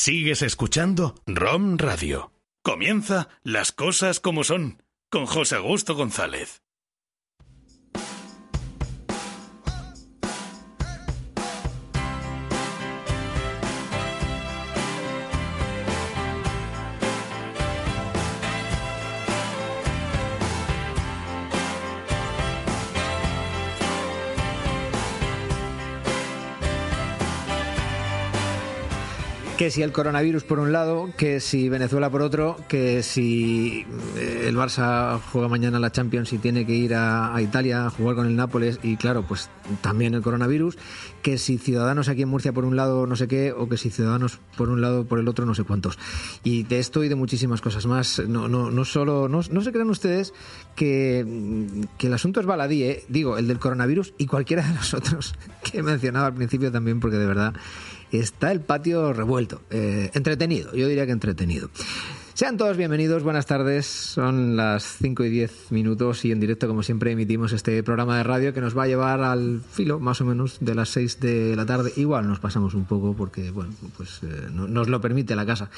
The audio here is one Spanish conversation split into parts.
Sigues escuchando ROM Radio. Comienza Las Cosas como Son con José Augusto González. Que si el coronavirus por un lado, que si Venezuela por otro, que si eh, el Barça juega mañana la Champions y tiene que ir a, Italia a jugar con el Nápoles y claro, pues también el coronavirus, que si Ciudadanos aquí en Murcia por un lado no sé qué, o que si Ciudadanos por un lado por el otro no sé cuántos. Y de esto y de muchísimas cosas más. No, no, no solo, no, no se crean ustedes que, que el asunto es baladí, ¿eh? digo, el del coronavirus y cualquiera de los otros que he mencionado al principio también, porque de verdad está el patio revuelto. Eh, entretenido, yo diría que entretenido. Sean todos bienvenidos, buenas tardes. Son las 5 y 10 minutos y en directo, como siempre, emitimos este programa de radio que nos va a llevar al filo, más o menos, de las 6 de la tarde. Igual nos pasamos un poco porque, bueno, pues eh, no, nos lo permite la casa.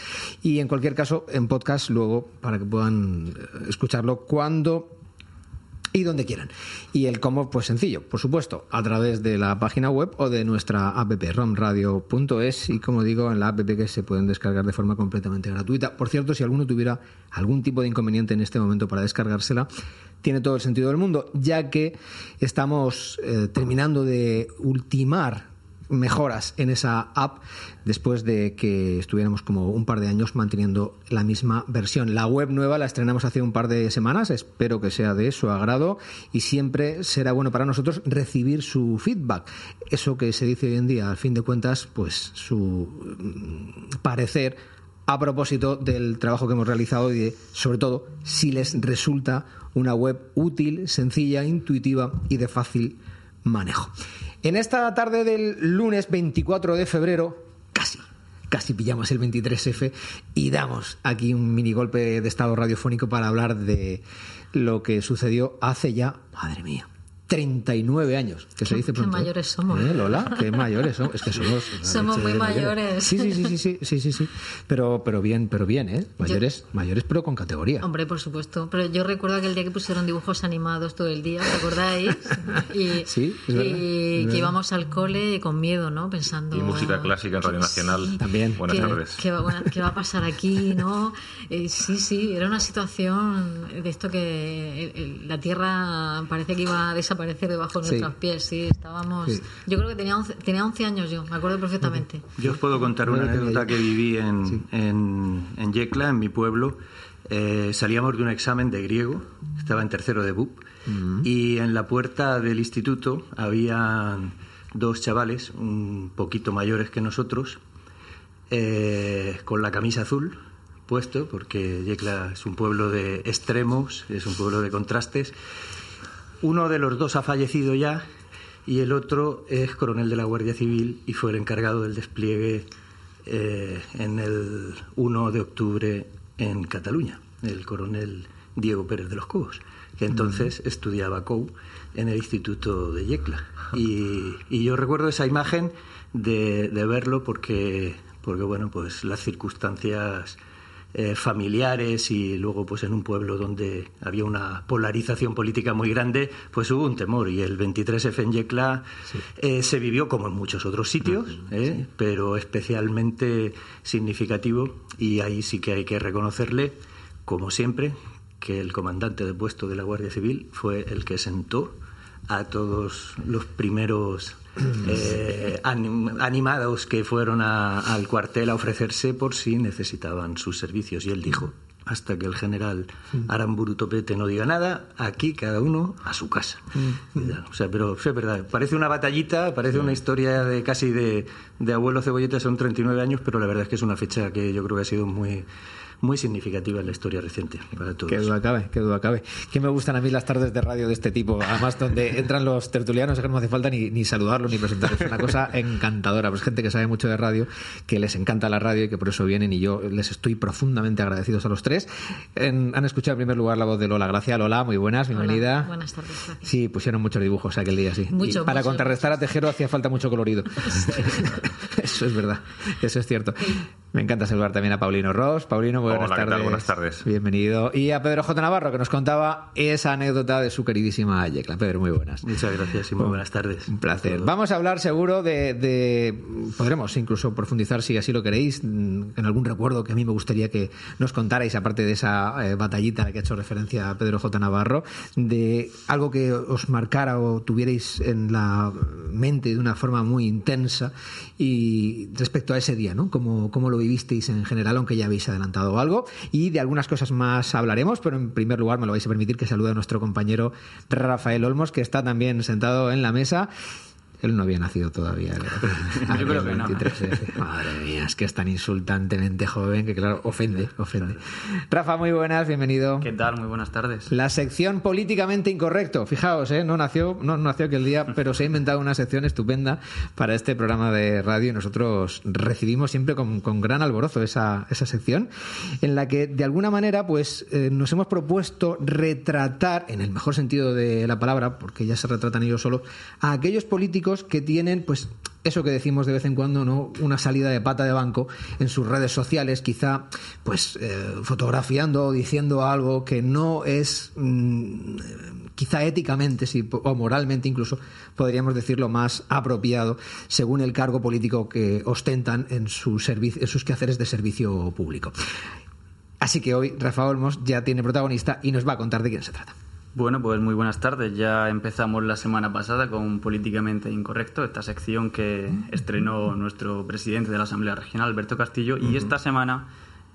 Y en cualquier caso, en podcast luego, para que puedan eh, escucharlo cuando y donde quieran. Y el cómo, pues sencillo, por supuesto, a través de la página web o de nuestra app romradio.es y como digo, en la app que se pueden descargar de forma completamente gratuita. Por cierto, si alguno tuviera algún tipo de inconveniente en este momento para descargársela, tiene todo el sentido del mundo, ya que estamos eh, terminando de ultimar mejoras en esa app después de que estuviéramos como un par de años manteniendo la misma versión. La web nueva la estrenamos hace un par de semanas, espero que sea de su agrado y siempre será bueno para nosotros recibir su feedback. Eso que se dice hoy en día, al fin de cuentas, pues su mm, parecer a propósito del trabajo que hemos realizado y de, sobre todo, si les resulta una web útil, sencilla, intuitiva y de fácil manejo. En esta tarde del lunes 24 de febrero, casi, casi pillamos el 23F y damos aquí un mini golpe de estado radiofónico para hablar de lo que sucedió hace ya, madre mía, 39 años, que se dice Qué pronto. ¿eh? mayores somos. ¿Eh, Lola? Qué mayores somos. Es que somos... Muy mayores. Sí, sí, sí, sí, sí, sí, sí, sí. Pero, pero bien, pero bien, ¿eh? Mayores, mayores pero con categoría. Hombre, por supuesto. Pero yo recuerdo aquel día que pusieron dibujos animados todo el día, ¿os acordáis? Y, Sí, es verdad, y es que íbamos al cole con miedo, ¿no? Pensando... Y música clásica en Radio Nacional. También. Buenas ¿Qué, tardes. qué va, bueno, qué va a pasar aquí, no? Eh, sí, sí, era una situación de esto que el- el- la Tierra parece que iba a desaparecer debajo de Sí. nuestros pies, sí, estábamos... Sí. Yo creo que tenía 11, tenía 11 años yo, me acuerdo perfectamente. Yo os puedo contar una anécdota que viví en, en, en Yecla, en mi pueblo. Eh, salíamos de un examen de griego, estaba en tercero de BUP, y en la puerta del instituto había dos chavales, un poquito mayores que nosotros, eh, con la camisa azul puesto, porque Yecla es un pueblo de extremos, es un pueblo de contrastes. Uno de los dos ha fallecido ya y el otro es coronel de la Guardia Civil y fue el encargado del despliegue eh, en el 1 de octubre en Cataluña, el coronel Diego Pérez de los Cobos, que entonces estudiaba COU en el Instituto de Yecla. Y, y yo recuerdo esa imagen de, de verlo porque, porque, bueno, pues las circunstancias eh, familiares y luego pues en un pueblo donde había una polarización política muy grande, pues hubo un temor y el 23F en Yecla eh, se vivió como en muchos otros sitios, eh, pero especialmente significativo y ahí sí que hay que reconocerle, como siempre, que el comandante de puesto de la Guardia Civil fue el que sentó a todos los primeros eh, anim- animados que fueron a- al cuartel a ofrecerse por si necesitaban sus servicios. Y él dijo, hasta que el general Aramburu Topete no diga nada, aquí cada uno a su casa. O sea, pero es verdad, parece una batallita, parece una historia de casi de, de abuelo cebolleta, son 39 años, pero la verdad es que es una fecha que yo creo que ha sido muy muy significativa en la historia reciente para todos. Qué duda cabe, qué duda cabe. Que me gustan a mí las tardes de radio de este tipo, además donde entran los tertulianos, es que no hace falta ni, ni saludarlos ni presentarlos, es una cosa encantadora, pues gente que sabe mucho de radio, que les encanta la radio y que por eso vienen y yo les estoy profundamente agradecidos a los tres. En- han escuchado en primer lugar la voz de Lola Gracia. Lola, muy buenas, bienvenida. Hola, buenas tardes. gracias. Sí, pusieron muchos dibujos aquel día, sí. Mucho, Y para mucho. contrarrestar a Tejero hacía falta mucho colorido. eso es verdad, eso es cierto. Me encanta saludar también a Paulino Ross. Paulino, buenas Hola, ¿qué tal? tardes. Buenas tardes. Bienvenido. Y a Pedro J. Navarro, que nos contaba esa anécdota de su queridísima Yecla. Pedro, muy buenas. Muchas gracias y muy buenas tardes. Un placer. Vamos a hablar seguro de, de- Podremos incluso profundizar, si así lo queréis, mm, en algún recuerdo que a mí me gustaría que nos contarais, aparte de esa eh, batallita a la que ha hecho referencia Pedro J. Navarro, de algo que os marcara o tuvierais en la mente de una forma muy intensa y respecto a ese día, ¿no? Cómo, cómo lo vivisteis en general, aunque ya habéis adelantado algo. Y de algunas cosas más hablaremos, pero en primer lugar me lo vais a permitir que salude a nuestro compañero Rafael Olmos, que está también sentado en la mesa. Él no había nacido todavía. Yo creo que no. 23, eh. Madre mía, es que es tan insultantemente joven que, claro, ofende, ofende. Rafa, muy buenas, bienvenido. ¿Qué tal? Muy buenas tardes. La sección políticamente incorrecto. Fijaos, ¿eh? no nació, no nació aquel día, pero se ha inventado una sección estupenda para este programa de radio y nosotros recibimos siempre con, con gran alborozo esa, esa sección en la que de alguna manera pues eh, nos hemos propuesto retratar, en el mejor sentido de la palabra, porque ya se retratan ellos solos, a aquellos políticos que tienen pues eso que decimos de vez en cuando, ¿no? Una salida de pata de banco en sus redes sociales, quizá, pues, eh, fotografiando o diciendo algo que no es, mm, quizá éticamente sí, o moralmente incluso, podríamos decirlo más apropiado, según el cargo político que ostentan en, en sus quehaceres de servicio público. Así que hoy Rafa Olmos ya tiene protagonista y nos va a contar de quién se trata. Bueno, pues muy buenas tardes. Ya empezamos la semana pasada con Políticamente Incorrecto, esta sección que estrenó nuestro presidente de la Asamblea Regional, Alberto Castillo, y esta semana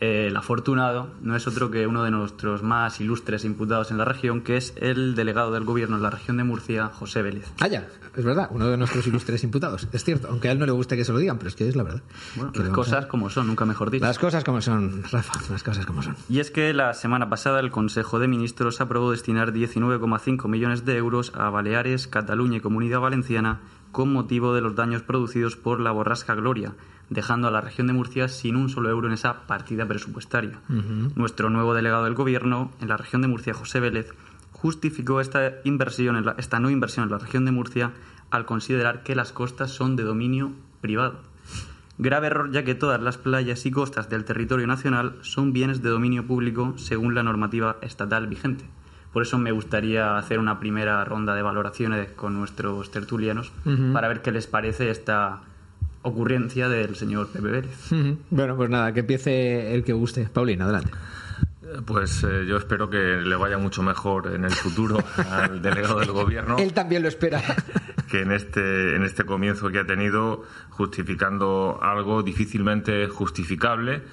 el afortunado no es otro que uno de nuestros más ilustres imputados en la región, que es el delegado del gobierno en la región de Murcia, José Vélez. Ah, ya, es verdad, uno de nuestros ilustres imputados. Es cierto, aunque a él no le guste que se lo digan, pero es que es la verdad. Bueno, las a- cosas como son, nunca mejor dicho. Las cosas como son, Rafa, las cosas como son. Y es que la semana pasada el Consejo de Ministros aprobó destinar 19,5 millones de euros a Baleares, Cataluña y Comunidad Valenciana con motivo de los daños producidos por la borrasca Gloria, dejando a la región de Murcia sin un solo euro en esa partida presupuestaria. Nuestro nuevo delegado del Gobierno en la región de Murcia, José Vélez, justificó esta, inversión en la- esta no inversión en la región de Murcia al considerar que las costas son de dominio privado. Grave error ya que todas las playas y costas del territorio nacional son bienes de dominio público según la normativa estatal vigente. Por eso me gustaría hacer una primera ronda de valoraciones con nuestros tertulianos para ver qué les parece esta ocurrencia del señor Pepe Vélez. Bueno, pues nada, que empiece el que guste. Paulina, adelante. Pues eh, yo espero que le vaya mucho mejor en el futuro al delegado del gobierno Él también lo espera. que en este, en este comienzo que ha tenido justificando algo difícilmente justificable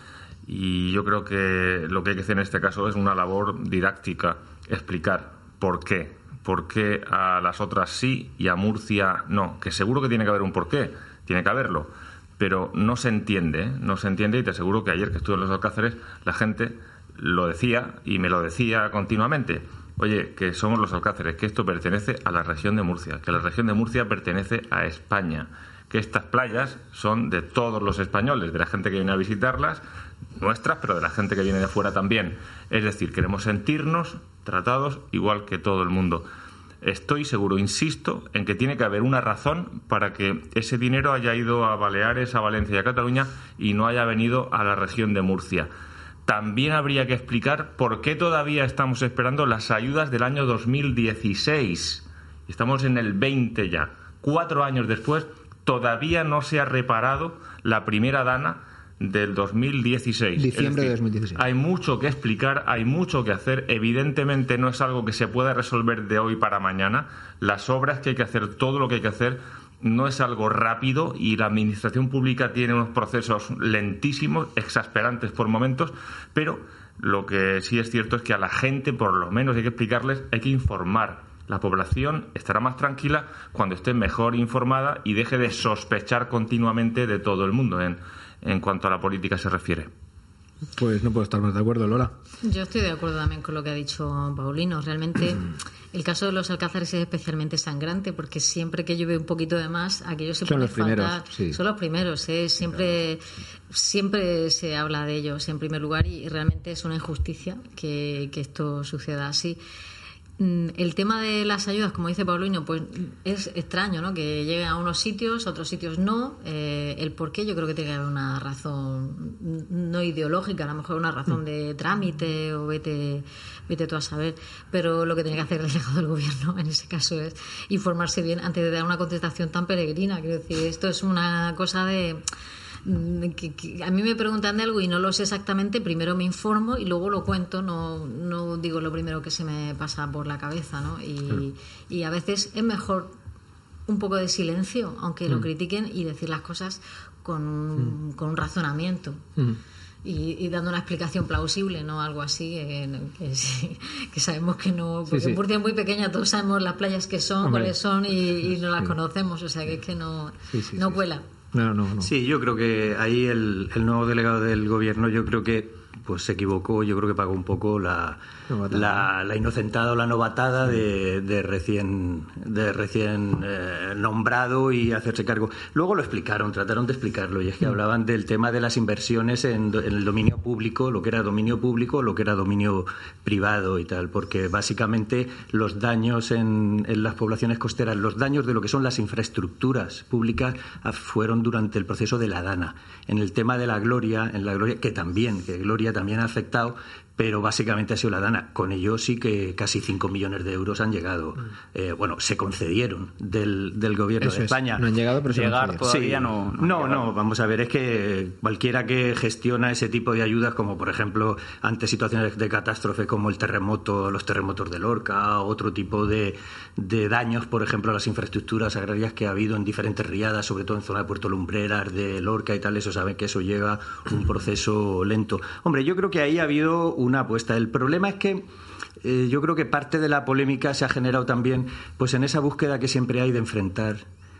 y yo creo que lo que hay que hacer en este caso es una labor didáctica, explicar por qué, por qué a las otras sí y a Murcia no, que seguro que tiene que haber un porqué, tiene que haberlo, pero no se entiende, ¿eh? no se entiende y te aseguro que ayer que estuve en los Alcáceres la gente lo decía y me lo decía continuamente. Oye, que somos los Alcáceres, que esto pertenece a la región de Murcia, que la región de Murcia pertenece a España, que estas playas son de todos los españoles, de la gente que viene a visitarlas, nuestras, pero de la gente que viene de fuera también. Es decir, queremos sentirnos tratados igual que todo el mundo. Estoy seguro, insisto, en que tiene que haber una razón para que ese dinero haya ido a Baleares, a Valencia y a Cataluña y no haya venido a la región de Murcia. También habría que explicar por qué todavía estamos esperando las ayudas del año 2016. Estamos en el 20 ya. Cuatro años después, todavía no se ha reparado la primera dana del 2016. Es Diciembre de decir, 2016. Hay mucho que explicar, hay mucho que hacer. Evidentemente no es algo que se pueda resolver de hoy para mañana. Las obras que hay que hacer, todo lo que hay que hacer, no es algo rápido y la administración pública tiene unos procesos lentísimos, exasperantes por momentos, pero Lo que sí es cierto es que a la gente, por lo menos, hay que explicarles, hay que informar. La población estará más tranquila cuando esté mejor informada y deje de sospechar continuamente de todo el mundo en, en cuanto a la política se refiere. Pues no puedo estar más de acuerdo, Lola. Yo estoy de acuerdo también con lo que ha dicho Paulino. Realmente el caso de los alcázares es especialmente sangrante porque siempre que llueve un poquito de más, aquellos se Son los primeros, sí. Son los primeros, ¿eh? siempre, siempre se habla de ellos en primer lugar y realmente es una injusticia que, que esto suceda así. Mm, El tema de las ayudas, como dice Paulino, pues es extraño, ¿no? Que lleguen a unos sitios, a otros sitios no. Eh, el por qué yo creo que tiene que haber una razón no ideológica, a lo mejor una razón de trámite o vete, vete tú a saber. Pero lo que tiene que hacer el delegado del gobierno en ese caso es informarse bien antes de dar una contestación tan peregrina. Quiero decir, esto es una cosa de mm, que, que a mí me preguntan de algo y no lo sé exactamente, primero me informo y luego lo cuento, no, no digo lo primero que se me pasa por la cabeza, ¿no? Y, y a veces es mejor un poco de silencio, aunque lo critiquen, y decir las cosas con un, con un razonamiento. Y, y dando una explicación plausible, no algo así, que, que sí, que sabemos que no, porque sí. Murcia es muy pequeña, todos sabemos las playas que son, Hombre. cuáles son y, y no las conocemos, o sea que es que no, Sí, sí, no sí, cuela. No, no, no. Sí, yo creo que ahí el, el nuevo delegado del gobierno, yo creo que pues se equivocó, yo creo que pagó un poco la, la, la inocentada o la novatada de, de recién, de recién eh, nombrado y hacerse cargo. Luego lo explicaron, trataron de explicarlo, y es que hablaban del tema de las inversiones en, el dominio público, lo que era dominio público, lo que era dominio privado y tal, porque básicamente los daños en, en las poblaciones costeras, los daños de lo que son las infraestructuras públicas fueron durante el proceso de la Dana. En el tema de la Gloria, en la Gloria, que también, que Gloria también ha afectado, pero básicamente ha sido la Dana. Con ello sí que casi 5 millones de euros han llegado, eh, bueno, se concedieron del, del gobierno Eso de es. España. No han llegado, pero se Llegar todavía Sí. no- no No, no, vamos a ver, es que cualquiera que gestiona ese tipo de ayudas, como por ejemplo ante situaciones de catástrofe como el terremoto, los terremotos de Lorca, otro tipo de, de daños, por ejemplo, a las infraestructuras agrarias que ha habido en diferentes riadas, sobre todo en zona de Puerto Lumbreras, de Lorca y tal, eso saben que eso lleva un proceso lento. Hombre, yo creo que ahí ha habido una apuesta. El problema es que eh, yo creo que parte de la polémica se ha generado también pues en esa búsqueda que siempre hay de enfrentar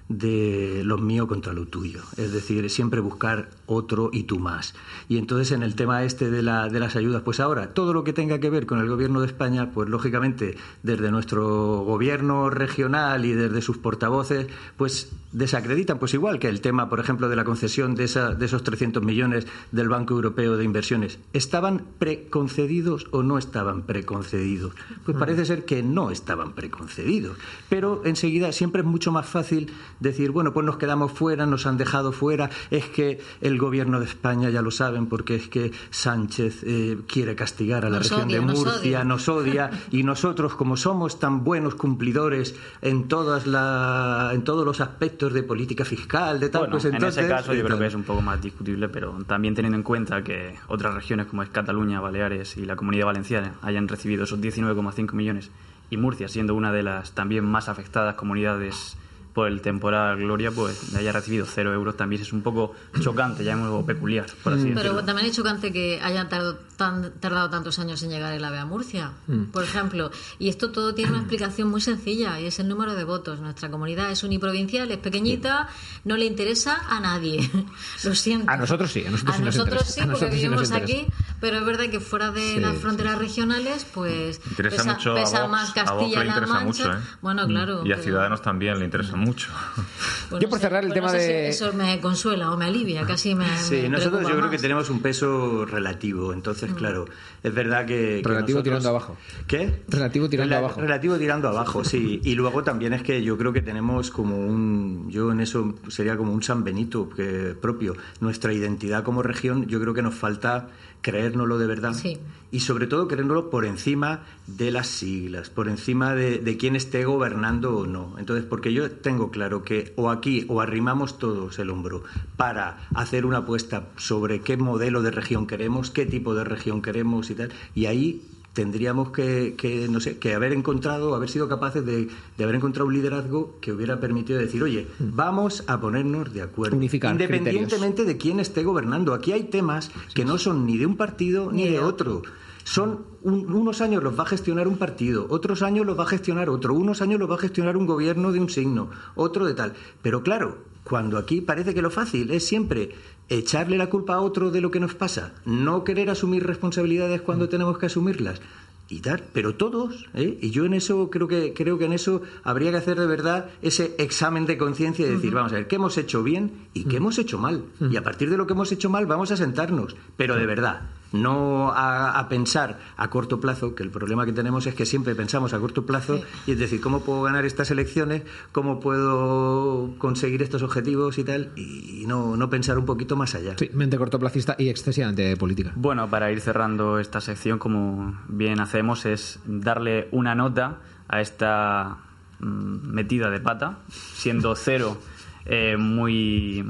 de lo mío contra lo tuyo. Es decir, siempre buscar otro y tú más. Y entonces en el tema este de, la, de las ayudas, pues ahora todo lo que tenga que ver con el gobierno de España, pues lógicamente desde nuestro gobierno regional y desde sus portavoces, pues desacreditan, pues igual que el tema, por ejemplo, de la concesión de, esa, de esos 300 millones del Banco Europeo de Inversiones. ¿Estaban preconcedidos o no estaban preconcedidos? Pues parece ser que no estaban preconcedidos. Pero enseguida siempre es mucho más fácil decir, bueno, pues nos quedamos fuera, nos han dejado fuera, es que el gobierno de España, ya lo saben, porque es que Sánchez eh, quiere castigar a la Nos región odia, de nos Murcia, odia. nos odia, y nosotros, como somos tan buenos cumplidores en, todas la, en todos los aspectos de política fiscal, de tal, Bueno, pues entonces... en ese caso yo creo que es un poco más discutible, pero también teniendo en cuenta que otras regiones como es Cataluña, Baleares y la Comunidad Valenciana hayan recibido esos 19,5 millones y Murcia siendo una de las también más afectadas comunidades por el temporal Gloria, pues haya recibido cero euros también es un poco chocante, ya algo peculiar, por así decirlo. Pero también es chocante que hayan tardado, tan- tardado tantos años en llegar el AVE a Murcia, por ejemplo. Y esto todo tiene una explicación muy sencilla y es el número de votos. Nuestra comunidad es uniprovincial, es pequeñita, no le interesa a nadie. Lo siento. A nosotros sí, a nosotros sí nos nosotros interesa. sí, A porque nosotros sí nos vivimos aquí, pero es verdad que fuera de Sí, las sí, fronteras regionales, pues Interesa pesa, mucho a pesa Vox, más a Vox Castilla le la interesa Mancha. mucho, ¿eh? Bueno, claro. Y a pero- Ciudadanos también le interesa mucho. Pues Yo por sé, cerrar el tema no sé si de- Eso me consuela o me alivia, casi me. Sí, me nosotros yo creo que tenemos un peso relativo. Entonces, claro, es verdad que. que Relativo nosotros- tirando abajo. ¿Qué? Relativo tirando abajo. Relativo tirando abajo, sí. Y luego también es que yo creo que tenemos como un. Yo en eso sería como un San Benito que, propio. Nuestra identidad como región, yo creo que nos falta creérnoslo de verdad. Sí. Y sobre todo creérnoslo por encima de las siglas, por encima de, de quién esté gobernando o no. Entonces, porque yo tengo claro que o aquí o arrimamos todos el hombro para hacer una apuesta sobre qué modelo de región queremos, qué tipo de región queremos y tal, y ahí tendríamos que, que, no sé, que haber encontrado, haber sido capaces de, de haber encontrado un liderazgo que hubiera permitido decir, oye, vamos a ponernos de acuerdo. Unificar Independientemente de quién esté gobernando. Aquí hay temas que no son ni de un partido ni, Ni de de otro. Son un- unos años los va a gestionar un partido, otros años los va a gestionar otro, unos años los va a gestionar un gobierno de un signo, otro de tal. Pero claro, cuando aquí parece que lo fácil es siempre echarle la culpa a otro de lo que nos pasa, no querer asumir responsabilidades cuando tenemos que asumirlas y tal, pero todos, ¿eh? y yo en eso creo que creo que en eso habría que hacer de verdad ese examen de conciencia y decir, vamos a ver, qué hemos hecho bien y qué hemos hecho mal, y a partir de lo que hemos hecho mal vamos a sentarnos, pero de verdad, no a, a pensar a corto plazo, que el problema que tenemos es que siempre pensamos a corto plazo Sí. y es decir, ¿cómo puedo ganar estas elecciones? ¿Cómo puedo conseguir estos objetivos y tal? Y no, no pensar un poquito más allá. Sí, mente cortoplacista y excesivamente política. Bueno, para ir cerrando esta sección, como bien hacemos, es darle una nota a esta mm, metida de pata, siendo cero eh, muy,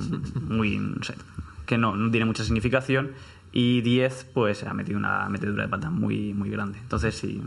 muy, no sé, que no, no tiene mucha significación, y 10 pues ha metido una metedura de pata muy, muy grande. Entonces, si,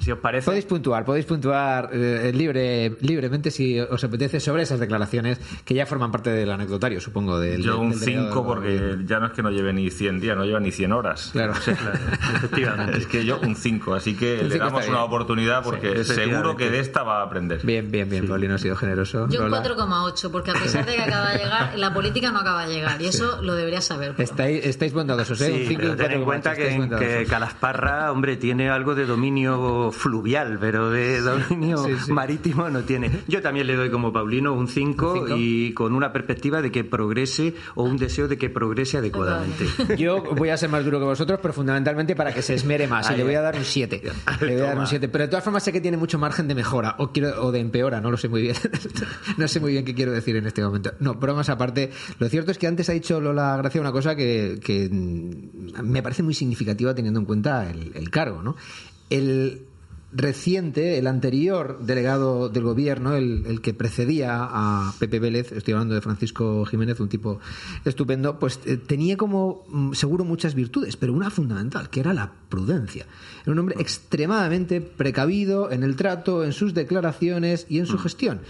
si os parece... Podéis puntuar, podéis puntuar eh, libre, libremente si os apetece sobre esas declaraciones que ya forman parte del anecdotario, supongo. Del, Yo un del delegado 5 del porque ya no es que no lleve ni 100 días, no lleva ni 100 horas. Claro. Efectivamente. Es que yo un 5, así que le damos una oportunidad porque Sí, seguro que de esta va a aprender. Bien, bien, bien. Paulino ha sido generoso. Yo un Lola. 4,8, porque a pesar de que acaba de llegar, la política no acaba de llegar. Y eso lo deberías saber. Estáis, estáis bondadosos, ¿eh? Sí, un 5 y pero un ten en 4,8, cuenta que, que Calasparra, hombre, tiene algo de dominio fluvial, pero de dominio Sí, sí. marítimo no tiene. Yo también le doy como Paulino un 5 ¿Un cinco? y con una perspectiva de que progrese o un deseo de que progrese adecuadamente. Yo voy a ser más duro que vosotros, pero fundamentalmente para que se esmere más. Y le voy a dar un 7. Le voy a dar un Toma. 7. Pero de todas formas sé que tiene mucho margen de mejora o, quiero, o de empeora, no lo sé muy bien. no sé muy bien qué quiero decir en este momento. No, bromas aparte. Lo cierto es que antes ha dicho Lola Gracia una cosa que, que, mm, me parece muy significativa teniendo en cuenta el, el cargo, ¿no? El reciente, el anterior delegado del gobierno, el, el que precedía a Pepe Vélez, estoy hablando de Francisco Jiménez, un tipo estupendo, pues eh, tenía como mm, seguro muchas virtudes, pero una fundamental, que era la prudencia. Era un hombre extremadamente precavido en el trato, en sus declaraciones y en su gestión.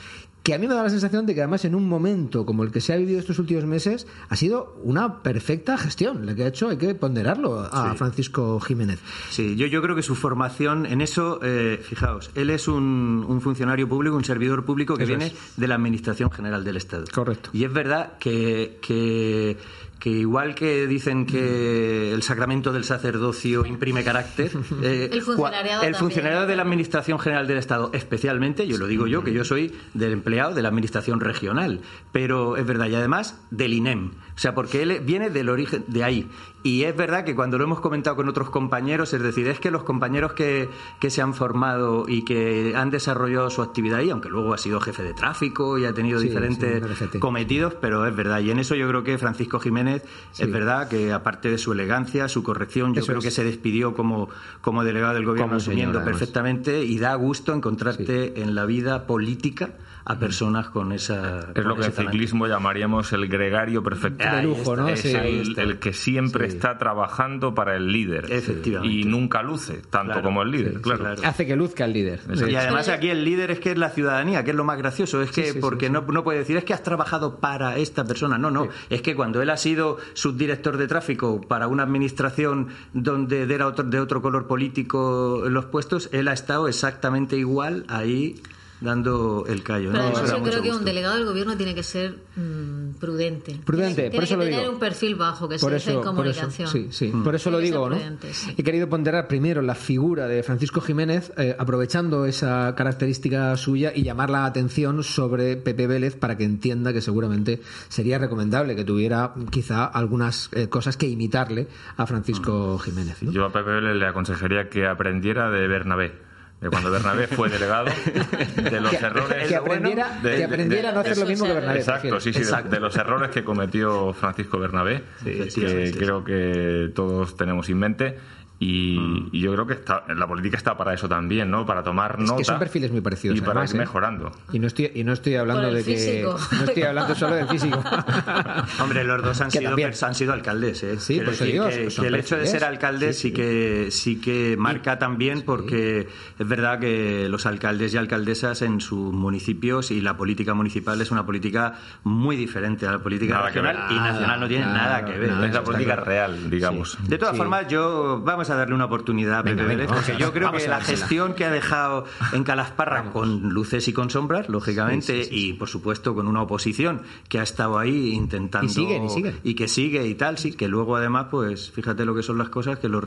Que a mí me da la sensación de que además en un momento como el que se ha vivido estos últimos meses ha sido una perfecta gestión. La que ha hecho hay que ponderarlo a Francisco Jiménez. Sí, yo, yo creo que su formación en eso, eh, fijaos, él es un, un funcionario público, un servidor público que Eso viene es. de la Administración General del Estado. Correcto. Y es verdad que, que, que igual que dicen que el sacramento del sacerdocio imprime carácter, eh, El funcionariado el también. funcionariado de la Administración General del Estado, especialmente, yo lo digo yo, que yo soy del empleado de la Administración Regional, pero es verdad, y además del INEM, o sea, porque él viene del origen de ahí. Y es verdad que cuando lo hemos comentado con otros compañeros, es decir, es que los compañeros que, que se han formado y que han desarrollado su actividad ahí, aunque luego ha sido jefe de tráfico y ha tenido Sí, diferentes sí, cometidos, pero es verdad. Y en eso yo creo que Francisco Jiménez Sí. es verdad que aparte de su elegancia, su corrección, yo Eso creo es. que se despidió como, como delegado del gobierno Como asumiendo perfectamente y da gusto encontrarte en la vida política a personas con esa Es lo que en ciclismo llamaríamos el gregario perfecto. De Ahí lujo, ¿no? Es Sí, el, que siempre Sí. está trabajando para el líder. Efectivamente. Y nunca luce, tanto Claro. como el líder, Sí, sí, claro. claro. Hace que luzca el líder. Y además aquí el líder es que es la ciudadanía, que es lo más gracioso, es que Sí, sí, porque sí, No, no puede decir es que has trabajado para esta persona, no, no, es que cuando él ha sido subdirector de tráfico para una administración donde era otro, de otro color político los puestos, él ha estado exactamente igual ahí dando el callo. Pero ¿no? Eso además yo creo que un delegado del gobierno tiene que ser mm, prudente. Prudente, tiene, por eso tiene lo que tener digo. un perfil bajo, que por se en eso, por eso, comunicación. sí, sí. Mm. Por eso lo digo, ¿no? prudente, sí. He querido ponderar primero la figura de Francisco Jiménez, eh, aprovechando esa característica suya y llamar la atención sobre Pepe Vélez para que entienda que seguramente sería recomendable que tuviera quizá algunas eh, cosas que imitarle a Francisco Jiménez. ¿no? Yo a Pepe Vélez le aconsejaría que aprendiera de Bernabé. De cuando Bernabé fue delegado, de los que, errores. que aprendiera, de- que de- aprendiera a no de- hacer lo mismo que Bernabé. Exacto, sí, sí, de- Exacto. de, los errores que cometió Francisco Bernabé, Sí, que creo que todos tenemos en mente. Y, Mm. y yo creo que está, la política está para eso también, ¿no? Para tomar Es nota. que son perfiles muy parecidos, Y para además, ir ¿eh? mejorando. Y no estoy, y no estoy hablando Por el de que. físico. No estoy hablando solo del físico. Hombre, los dos han Que sido, han sido alcaldes, ¿eh? Sí, eso decir digo, que, que el hecho de ser alcalde Sí, sí, sí. que sí que marca también porque es verdad que los alcaldes y alcaldesas en sus municipios y la política municipal es una política muy diferente a la política Nada que regional ver. y nacional no tiene Nada, nada que ver. nada, es la política claro. real, digamos. De todas Sí. formas, yo vamos a darle una oportunidad a Pepe Vélez, porque yo creo que la gestión que ha dejado en Calasparra, con luces y con sombras, lógicamente, Sí, sí, sí, y por supuesto con una oposición que ha estado ahí intentando. Y siguen, y siguen. y que sigue y tal, sí, que luego además, pues fíjate lo que son las cosas, que, los,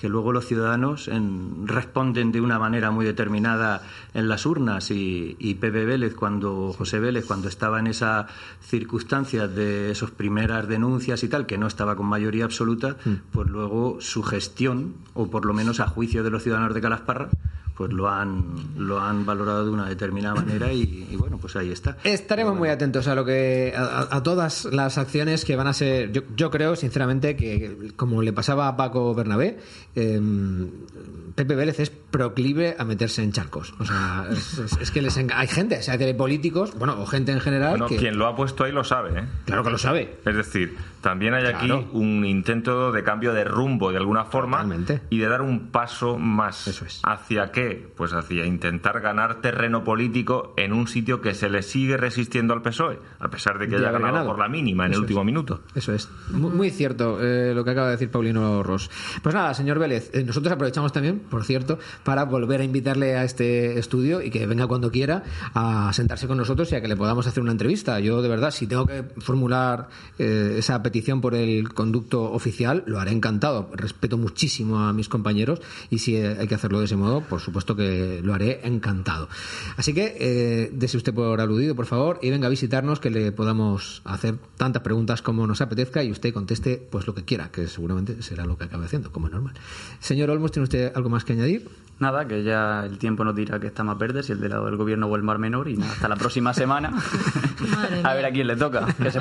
que luego los ciudadanos en- responden de una manera muy determinada en las urnas y, y Pepe Vélez, cuando José Vélez, cuando estaba en esas circunstancias de esas primeras denuncias y tal, que no estaba con mayoría absoluta, Mm. pues luego su gestión, o por lo menos a juicio de los ciudadanos de Calasparra, pues lo han, lo han valorado de una determinada manera y, y bueno, pues ahí está. Estaremos muy atentos a lo que a, a- a todas las acciones que van a ser. Yo, yo creo, sinceramente, que como le pasaba a Paco Bernabé, eh, Pepe Vélez es proclive a meterse en charcos. O sea, es, es- es que les enga- hay gente, o sea, que hay políticos, bueno, o gente en general Bueno, que quien lo ha puesto ahí lo sabe, ¿eh? claro que lo sabe. Es decir, también hay aquí Claro. un intento de cambio de rumbo de alguna forma Totalmente. y de dar un paso más Eso es. hacia qué? Pues hacia intentar ganar terreno político en un sitio que se le sigue resistiendo al PSOE, a pesar de que haya ganado, ganado. por la mínima en Eso el último es. minuto. Eso es. Muy, muy cierto eh, lo que acaba de decir Paulino Ross. Pues nada, señor Vélez, eh, nosotros aprovechamos también, por cierto, para volver a invitarle a este estudio y que venga cuando quiera a sentarse con nosotros y a que le podamos hacer una entrevista. Yo, de verdad, si tengo que formular eh, esa petición por el conducto oficial, lo haré encantado. Respeto muchísimo a mis compañeros y si hay que hacerlo de ese modo, por supuesto que lo haré encantado. Así que, eh, dese usted por aludido, por favor, y venga a visitarnos, que le podamos hacer tantas preguntas como nos apetezca y usted conteste pues lo que quiera, que seguramente será lo que acabe haciendo, como es normal. Señor Olmos, ¿tiene usted algo más que añadir? Nada, que ya el tiempo nos dirá que está más verde, si el del lado del gobierno o el mar menor, y nada, hasta la próxima semana. Madre a ver a quién le toca, que se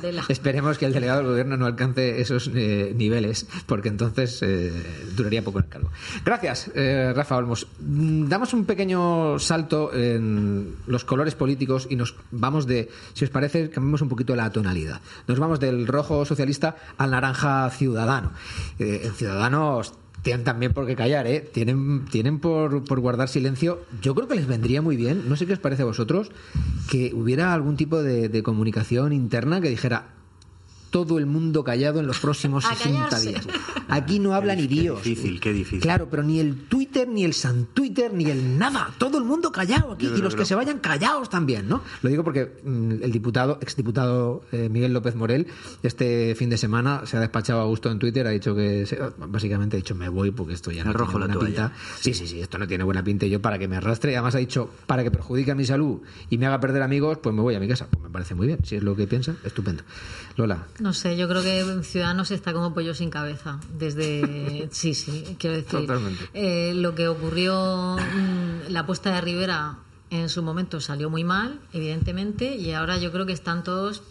tela. Esperemos que el delegado del gobierno no alcance esos eh, niveles, porque entonces eh, duraría poco en el cargo. Gracias, eh, Rafa Olmos. Mm, Damos un pequeño salto en los colores políticos y nos vamos de, si os parece, cambiamos un poquito la tonalidad. Nos vamos del rojo socialista al naranja ciudadano. Eh, en Ciudadanos tienen también por qué callar, ¿eh? Tienen, tienen por, por guardar silencio. Yo creo que les vendría muy bien, no sé qué os parece a vosotros, que hubiera algún tipo de, de comunicación interna que dijera todo el mundo callado en los próximos A 60 callarse. días. Aquí no habla ni Qué Dios. difícil, qué difícil. Claro, pero ni el Twitter, ni el San Twitter, ni el nada. Todo el mundo callado aquí. Y los que se vayan callados también, ¿no? Lo digo porque mm, el diputado, exdiputado eh, Miguel López Morel, este fin de semana se ha despachado a gusto en Twitter, ha dicho que, se- básicamente ha dicho me voy porque esto ya no tiene buena pinta. Sí, sí, sí, esto no tiene buena pinta y yo para que me arrastre. Y además ha dicho, para que perjudique a mi salud y me haga perder amigos, pues me voy a mi casa. Pues me parece muy bien. Si es lo que piensa, estupendo. Lola. No sé, yo creo que Ciudadanos está como pollo sin cabeza. Desde. Sí, sí, quiero decir. Totalmente. eh, lo que ocurrió, mm, la apuesta de Rivera en su momento salió muy mal, evidentemente, y ahora yo creo que están todos.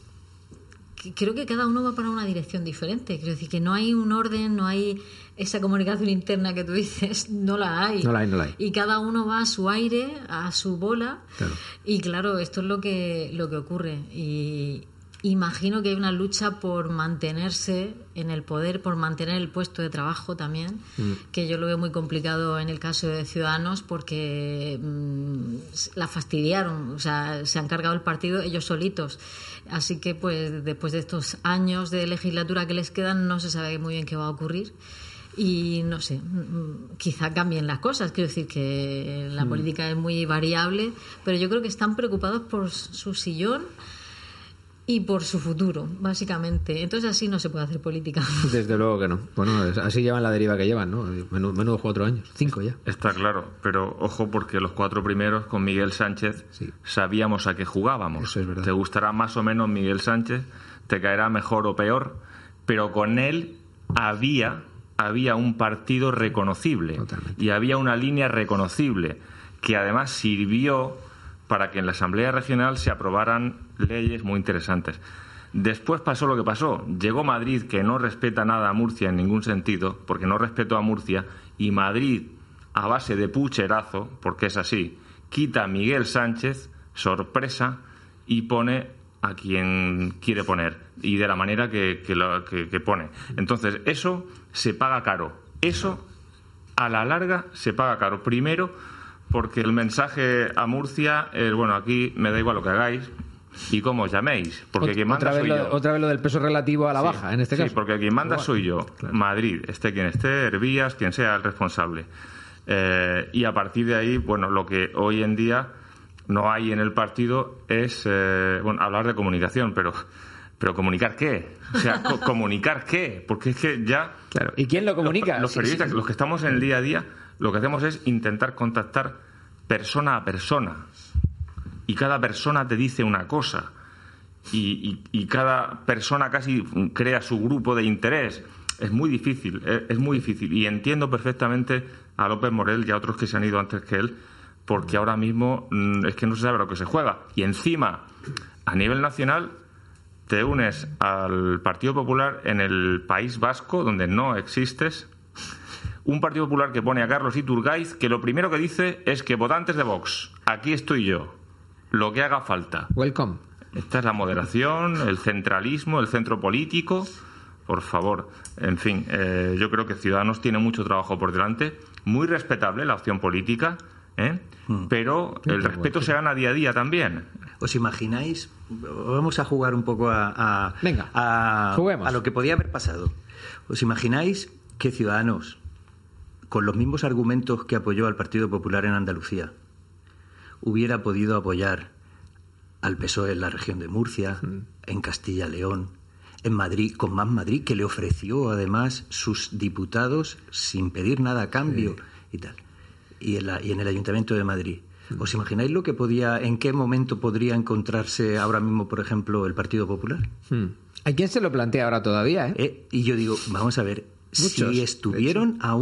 Creo que cada uno va para una dirección diferente. Quiero decir que no hay un orden, no hay esa comunicación interna que tú dices, no la hay. No la hay, no la hay. Y cada uno va a su aire, a su bola. Claro. Y claro, esto es lo que, lo que ocurre. Y imagino que hay una lucha por mantenerse en el poder, por mantener el puesto de trabajo también, que yo lo veo muy complicado en el caso de Ciudadanos porque mm, la fastidiaron, o sea, se han cargado el partido ellos solitos. Así que, pues, después de estos años de legislatura que les quedan, no se sabe muy bien qué va a ocurrir. Y no sé, mm, quizá cambien las cosas. Quiero decir que la política es muy variable, pero yo creo que están preocupados por su sillón y por su futuro, básicamente. Entonces así no se puede hacer política. Desde luego que no. Bueno, así llevan la deriva que llevan, ¿no? Menudo, menudo cuatro años. Cinco ya. Está claro, pero ojo porque los cuatro primeros con Miguel Sánchez Sí. sabíamos a qué jugábamos. Eso es verdad. Te gustará más o menos Miguel Sánchez, te caerá mejor o peor, pero con él había había un partido reconocible Totalmente. y había una línea reconocible que además sirvió para que en la Asamblea Regional se aprobaran leyes muy interesantes. Después pasó lo que pasó. Llegó Madrid, que no respeta nada a Murcia en ningún sentido, porque no respetó a Murcia, y Madrid, a base de pucherazo, porque es así, quita a Miguel Sánchez, sorpresa, y pone a quien quiere poner, y de la manera que, lo- que pone. Entonces, eso se paga caro. Eso, a la larga, se paga caro. Primero, porque el mensaje a Murcia es, bueno, aquí me da igual lo que hagáis y cómo os llaméis, porque quien manda otra, vez soy lo, yo. otra vez lo del peso relativo a la Sí, baja, en este sí, caso. porque quien manda soy yo. Madrid, esté quien esté, Hervías, quien sea el responsable. Eh, y a partir de ahí, bueno, lo que hoy en día no hay en el partido es, eh, bueno, hablar de comunicación, pero, pero ¿comunicar qué? O sea, co- ¿comunicar qué? Porque es que ya... Claro. ¿Y quién lo comunica? Los, los Sí, periodistas, sí, sí. los que estamos en el día a día, lo que hacemos es intentar contactar persona a persona. Y cada persona te dice una cosa y, cada persona casi crea su grupo de interés. Es muy difícil, es, es muy difícil. Y entiendo perfectamente a López Morel y a otros que se han ido antes que él, porque ahora mismo mm, es que no se sabe lo que se juega. Y encima, a nivel nacional, te unes al Partido Popular en el País Vasco, donde no existes. Un Partido Popular que pone a Carlos Iturgaiz, que lo primero que dice es que votantes de Vox, aquí estoy yo, lo que haga falta. Welcome. Esta es la moderación, el centralismo, el centro político. Por favor, en fin, eh, yo creo que Ciudadanos tiene mucho trabajo por delante. Muy respetable la opción política, ¿eh? pero el respeto se gana día a día también. ¿Os imagináis? Vamos a jugar un poco a, a- Venga, a, juguemos. a lo que podía haber pasado. ¿Os imagináis que Ciudadanos, con los mismos argumentos que apoyó al Partido Popular en Andalucía, hubiera podido apoyar al PSOE en la región de Murcia, Mm. en Castilla-León, en Madrid, con Más Madrid, que le ofreció además sus diputados sin pedir nada a cambio y tal, y en, la- y en el Ayuntamiento de Madrid. Mm. ¿Os imagináis lo que podía, en qué momento podría encontrarse ahora mismo, por ejemplo, el Partido Popular? Hmm. ¿Hay quien se lo plantea ahora todavía? ¿eh? Eh, y yo digo, vamos a ver, Muchos, si estuvieron a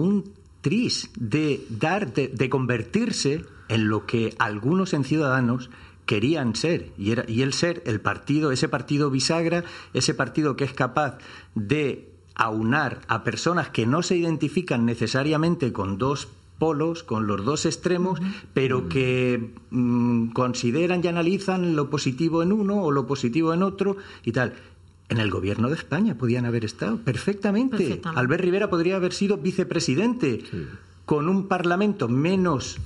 de dar, de, de convertirse en lo que algunos en Ciudadanos querían ser, y, era, y el ser el partido, ese partido bisagra, ese partido que es capaz de aunar a personas que no se identifican necesariamente con dos polos, con los dos extremos, pero que mm, consideran y analizan lo positivo en uno o lo positivo en otro y tal. En el gobierno de España podían haber estado perfectamente. Perfectamente. Albert Rivera podría haber sido vicepresidente con un parlamento menos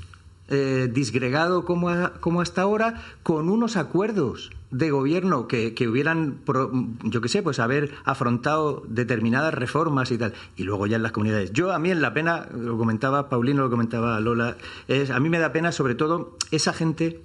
eh, disgregado como, a- como hasta ahora, con unos acuerdos de gobierno que, que hubieran, pro- yo qué sé, pues haber afrontado determinadas reformas y tal. Y luego ya en las comunidades. Yo a mí en la pena, lo comentaba Paulino, lo comentaba Lola, es, a mí me da pena sobre todo esa gente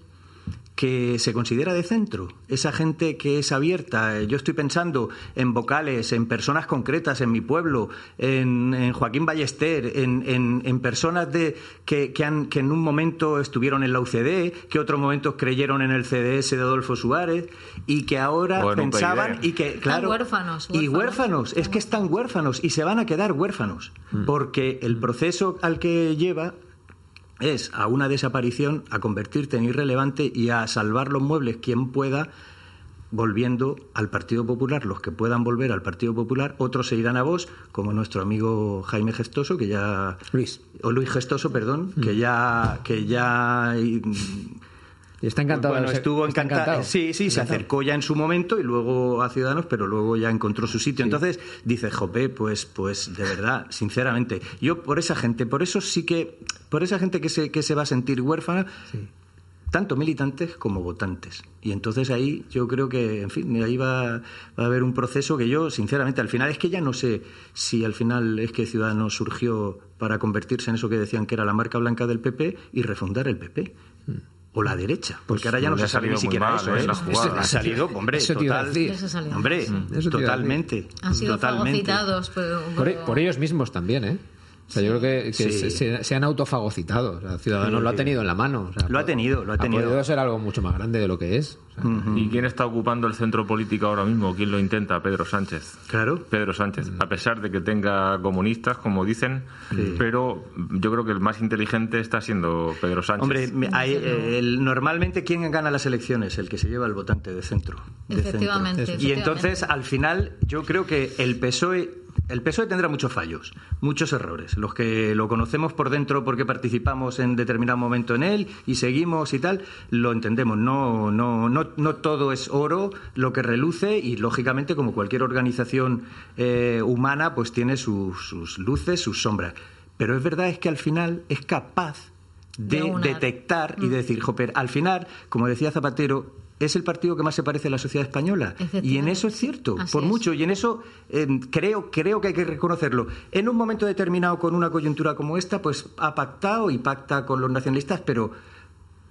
que se considera de centro, esa gente que es abierta. Yo estoy pensando en vocales, en personas concretas en mi pueblo, en, en Joaquín Ballester, en, en- en personas de, que, que, han- que en un momento estuvieron en la UCD, que otro momento creyeron en el CDS de Adolfo Suárez y que ahora pensaban y que, claro, huérfanos, y huérfanos. huérfanos, es que están huérfanos y se van a quedar huérfanos, porque el proceso al que lleva es a una desaparición, a convertirte en irrelevante y a salvar los muebles quien pueda, volviendo al Partido Popular, los que puedan volver al Partido Popular, otros se irán a vos, como nuestro amigo Jaime Gestoso, que ya Luis. o Luis Gestoso, perdón, que ya que ya Y está encantado. bueno, estuvo está encantado. Sí, sí, se acercó ya en su momento y luego a Ciudadanos, pero luego ya encontró su sitio. Entonces dice, Jope, pues, pues de verdad, sinceramente, yo por esa gente, por eso sí que, por esa gente que se, que se va a sentir huérfana, tanto militantes como votantes. Y entonces ahí yo creo que, en fin, ahí va, va a haber un proceso que yo, sinceramente, al final es que ya no sé si al final es que Ciudadanos surgió para convertirse en eso que decían que era la marca blanca del PP y refundar el PP. O la derecha, porque ahora ya no se ha sabe ni salido muy siquiera mal, eso, ¿eh? ¿eh? la jugada. Ha salido, hombre, Eso total. Eso hombre, Eso decir. totalmente, Han sido totalmente. fagocitados, pero, Por, e- por ellos mismos también, ¿eh? O sea, yo creo que, que Sí. se, se- se han autofagocitado. O sea, Ciudadanos Sí. lo ha tenido en la mano. O sea, Lo ha tenido, lo ha tenido. podido ser algo mucho más grande de lo que es. O sea, ¿Y quién está ocupando el centro político ahora mismo? ¿Quién lo intenta? Pedro Sánchez. Claro. Pedro Sánchez, a pesar de que tenga comunistas, como dicen, pero yo creo que el más inteligente está siendo Pedro Sánchez. Hombre, hay, eh, el- normalmente quién gana las elecciones, el que se lleva el votante de centro. de centro. Efectivamente, Y entonces, al final, yo creo que el PSOE, el PSOE tendrá muchos fallos, muchos errores. Los que lo conocemos por dentro porque participamos en determinado momento en él y seguimos y tal, lo entendemos. No, no, no, no todo es oro lo que reluce y lógicamente, como cualquier organización eh, humana, pues tiene sus, sus luces, sus sombras. Pero es verdad es que al final es capaz De detectar y de decir, joder, al final, como decía Zapatero, es el partido que más se parece a la sociedad española. Y en eso es cierto, Así por es. mucho. Y en eso eh, creo, creo que hay que reconocerlo. En un momento determinado, con una coyuntura como esta, pues ha pactado y pacta con los nacionalistas, pero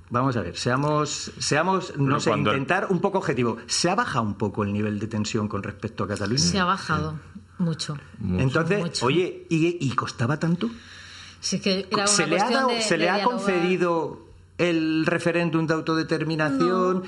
vamos a ver, seamos, seamos no Pero sé, cuando- intentar un poco objetivo. ¿Se ha bajado un poco el nivel de tensión con respecto a Cataluña? Se ha bajado mucho. Entonces, Mucho. oye, ¿y, y costaba tanto? Si es que era ¿Se le ha, dado, de- se de le ha concedido el referéndum de autodeterminación?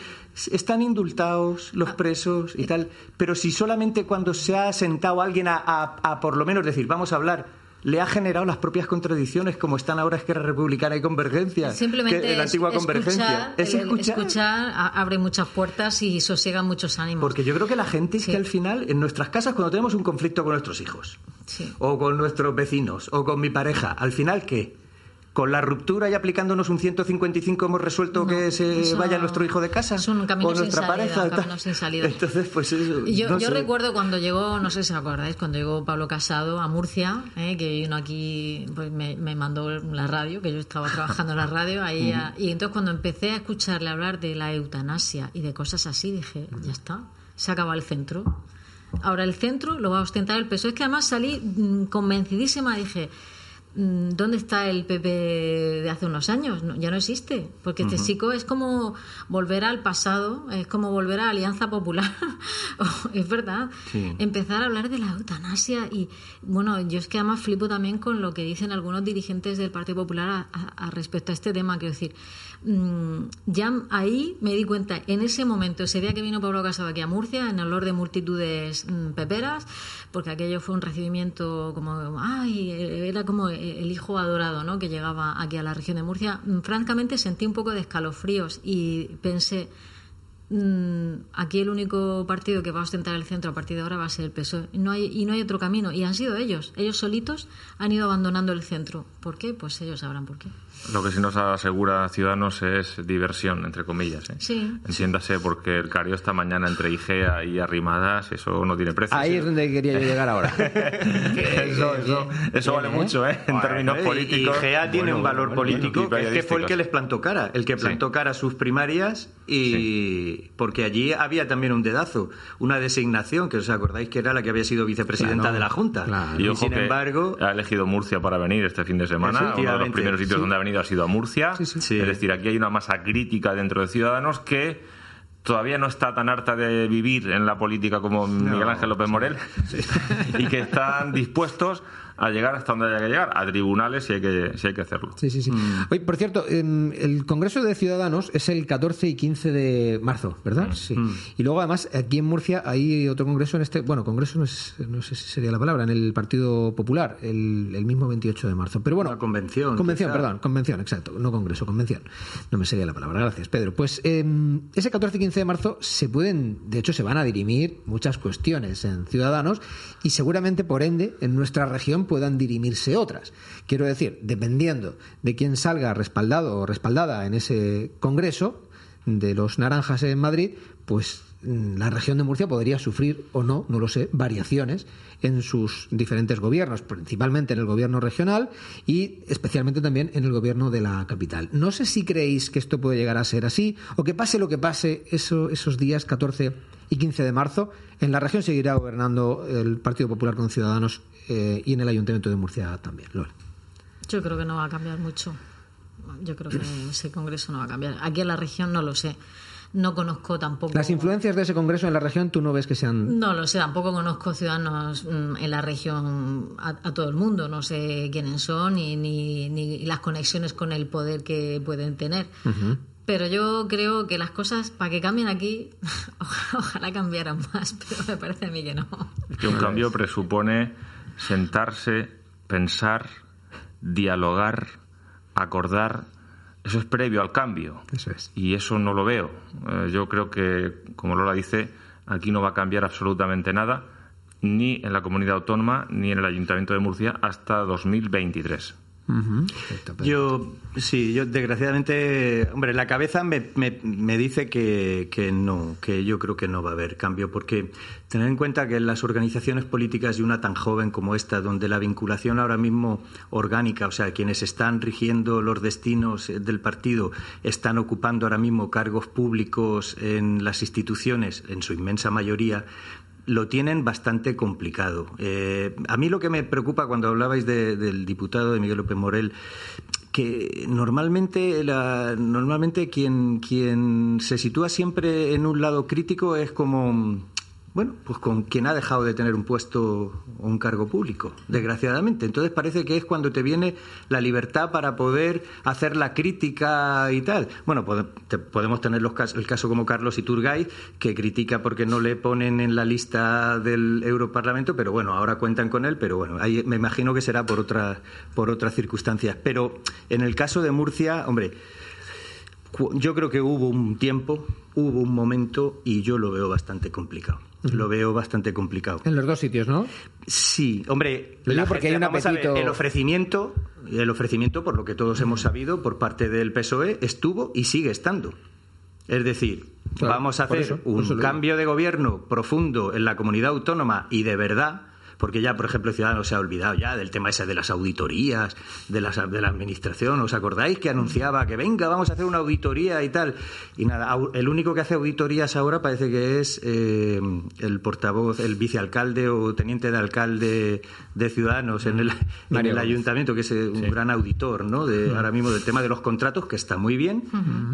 Están indultados los presos y tal. Pero si solamente cuando se ha sentado alguien a, a- a por lo menos decir, vamos a hablar, le ha generado las propias contradicciones como están ahora Esquerra Republicana y Convergencia. Simplemente que- la es- antigua Convergencia. escuchar, Es escuchar. escuchar abre muchas puertas y sosiega muchos ánimos. Porque yo creo que la gente es que al final, en nuestras casas, cuando tenemos un conflicto con nuestros hijos, Sí. o con nuestros vecinos, o con mi pareja, al final, ¿qué? Con la ruptura y aplicándonos un 155 hemos resuelto No, que se vaya nuestro hijo de casa. es un camino o nuestra sin pareja. salida, tal. camino sin salida. Entonces, pues eso. Yo, no yo sé. recuerdo cuando llegó, no sé si os acordáis, cuando llegó Pablo Casado a Murcia, eh, que vino aquí, pues me, me mandó la radio, que yo estaba trabajando en la radio, ahí a- y entonces cuando empecé a escucharle hablar de la eutanasia y de cosas así, dije, ya está, se acaba el centro. Ahora el centro lo va a ostentar el PSOE. Es que además salí mm, convencidísima, dije, ¿dónde está el PP de hace unos años? No, ya no existe, porque este chico es como volver al pasado, es como volver a Alianza Popular. es verdad. Sí. Empezar a hablar de la eutanasia y, bueno, yo es que además flipo también con lo que dicen algunos dirigentes del Partido Popular a, a- a respecto a este tema, quiero decir. Mm, ya ahí me di cuenta, en ese momento, ese día que vino Pablo Casado aquí a Murcia, en olor de multitudes mm, peperas, porque aquello fue un recibimiento como, ay, era como el hijo adorado, ¿no? Que llegaba aquí a la región de Murcia. Mm, Francamente sentí un poco de escalofríos y pensé, aquí el único partido que va a ostentar el centro a partir de ahora va a ser el PSOE. No hay, y no hay otro camino. Y han sido ellos. Ellos solitos han ido abandonando el centro. ¿Por qué? Pues ellos sabrán por qué. Lo que sí nos asegura Ciudadanos es diversión, entre comillas. ¿eh? Sí. Entiéndase, porque el cario esta mañana entre Igea y Arrimadas, eso no tiene precio. Ahí ¿sí? es donde quería yo llegar ahora. eso, eso, eso vale mucho, ¿eh? En términos Bueno, y- políticos. Y GEA tiene Bueno, un valor bueno, bueno, político que es que fue el que les plantó cara, el que Sí. plantó cara a sus primarias y porque allí había también un dedazo, una designación que os acordáis que era la que había sido vicepresidenta Claro, de la Junta. claro. Y Y, sin embargo, ha elegido Murcia para venir este fin de semana. Uno de los primeros sitios sí. donde ha venido ha sido a Murcia. Sí, sí. Sí. Es decir, aquí hay una masa crítica dentro de Ciudadanos que todavía no está tan harta de vivir en la política como Miguel Ángel López Morel y que están dispuestos a llegar hasta donde haya que llegar, a tribunales si hay que, si hay que hacerlo. Sí, sí, sí. Mm. Oye, por cierto, em, el Congreso de Ciudadanos es el 14 y 15 de marzo, ¿verdad? Mm. Sí. Y luego, además, aquí en Murcia hay otro congreso en este. Bueno, congreso no, es- no sé si sería la palabra, en el Partido Popular, el, el mismo 28 de marzo. Pero bueno. Una convención, Convención, quizá. perdón, convención, exacto. No congreso, convención. No me sería la palabra. Gracias, Pedro. Pues em, ese 14 y 15 de marzo se pueden, de hecho, se van a dirimir muchas cuestiones en Ciudadanos y seguramente, por ende, en nuestra región puedan dirimirse otras. Quiero decir, dependiendo de quién salga respaldado o respaldada en ese congreso de los naranjas en Madrid, pues mm, la región de Murcia podría sufrir o no, no lo sé, variaciones en sus diferentes gobiernos, principalmente en el gobierno regional y especialmente también en el gobierno de la capital. No sé si creéis que esto puede llegar a ser así o que pase lo que pase eso- esos días 14 y 15 de marzo, en la región seguirá gobernando el Partido Popular con Ciudadanos eh, y en el Ayuntamiento de Murcia también. Lola. Yo creo que no va a cambiar mucho. Yo creo que ese congreso no va a cambiar. Aquí en la región no lo sé. No conozco tampoco. Las influencias de ese congreso en la región, tú no ves que sean. No lo sé, tampoco conozco ciudadanos mm, en la región a, a todo el mundo. No sé quiénes son ni, ni, ni las conexiones con el poder que pueden tener. Pero yo creo que las cosas, para que cambien aquí, ojalá, ojalá cambiaran más, pero me parece a mí que no. Es que un cambio presupone sentarse, pensar, dialogar, acordar. Eso es previo al cambio. Eso es. Y eso no lo veo. Eh, yo creo que, como Lola dice, aquí no va a cambiar absolutamente nada, ni en la comunidad autónoma, ni en el Ayuntamiento de Murcia, hasta 2023. Perfecto, Yo, sí, yo desgraciadamente, hombre, la cabeza me, me- me dice que, que no, que yo creo que no va a haber cambio, porque tener en cuenta que las organizaciones políticas y una tan joven como esta, donde la vinculación ahora mismo orgánica, o sea, quienes están rigiendo los destinos eh, del partido, están ocupando ahora mismo cargos públicos en las instituciones, en su inmensa mayoría, lo tienen bastante complicado. Eh, a mí lo que me preocupa cuando hablabais de- del diputado de Miguel López Morel, que normalmente la- normalmente quien quien se sitúa siempre en un lado crítico es como bueno, pues con quien ha dejado de tener un puesto o un cargo público, desgraciadamente. Entonces parece que es cuando te viene la libertad para poder hacer la crítica y tal. Bueno, podemos tener los cas- el caso como Carlos Iturgay, que critica porque no le ponen en la lista del Europarlamento, pero bueno, ahora cuentan con él, pero bueno, ahí me imagino que será por otras, por otras circunstancias. Pero en el caso de Murcia, hombre, Yo creo que hubo un tiempo, hubo un momento y yo lo veo bastante complicado. Lo veo bastante complicado. En los dos sitios, ¿no? Sí, hombre, Lo digo la porque hay un ver, el ofrecimiento, el ofrecimiento, por lo que todos hemos sabido, por parte del PSOE, estuvo y sigue estando. Es decir, Claro, vamos a hacer eso, un cambio de gobierno profundo en la comunidad autónoma y de verdad, porque ya, por ejemplo, Ciudadanos se ha olvidado ya del tema ese de las auditorías, de, las, de la administración. ¿Os acordáis que anunciaba que venga, vamos a hacer una auditoría y tal? Y nada, el único que hace auditorías ahora parece que es eh, el portavoz, el vicealcalde o teniente de alcalde de Ciudadanos en el, en ayuntamiento, que es eh, un gran auditor, ¿no? De, Ahora mismo del tema de los contratos, que está muy bien,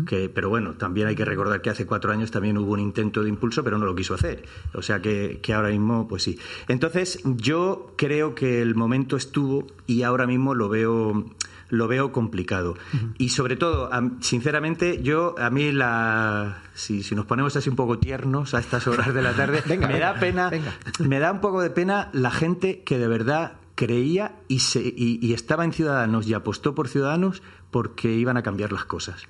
que, pero bueno, también hay que recordar que hace cuatro años también hubo un intento de impulso, pero no lo quiso hacer. O sea que, que ahora mismo, pues sí. Entonces, yo creo que el momento estuvo y ahora mismo lo veo lo veo complicado. Y sobre todo, sinceramente, yo, a mí, la si, si nos ponemos así un poco tiernos a estas horas de la tarde, Venga, me venga, da pena, venga. me da un poco de pena la gente que de verdad creía y, se, y, y estaba en Ciudadanos y apostó por Ciudadanos porque iban a cambiar las cosas.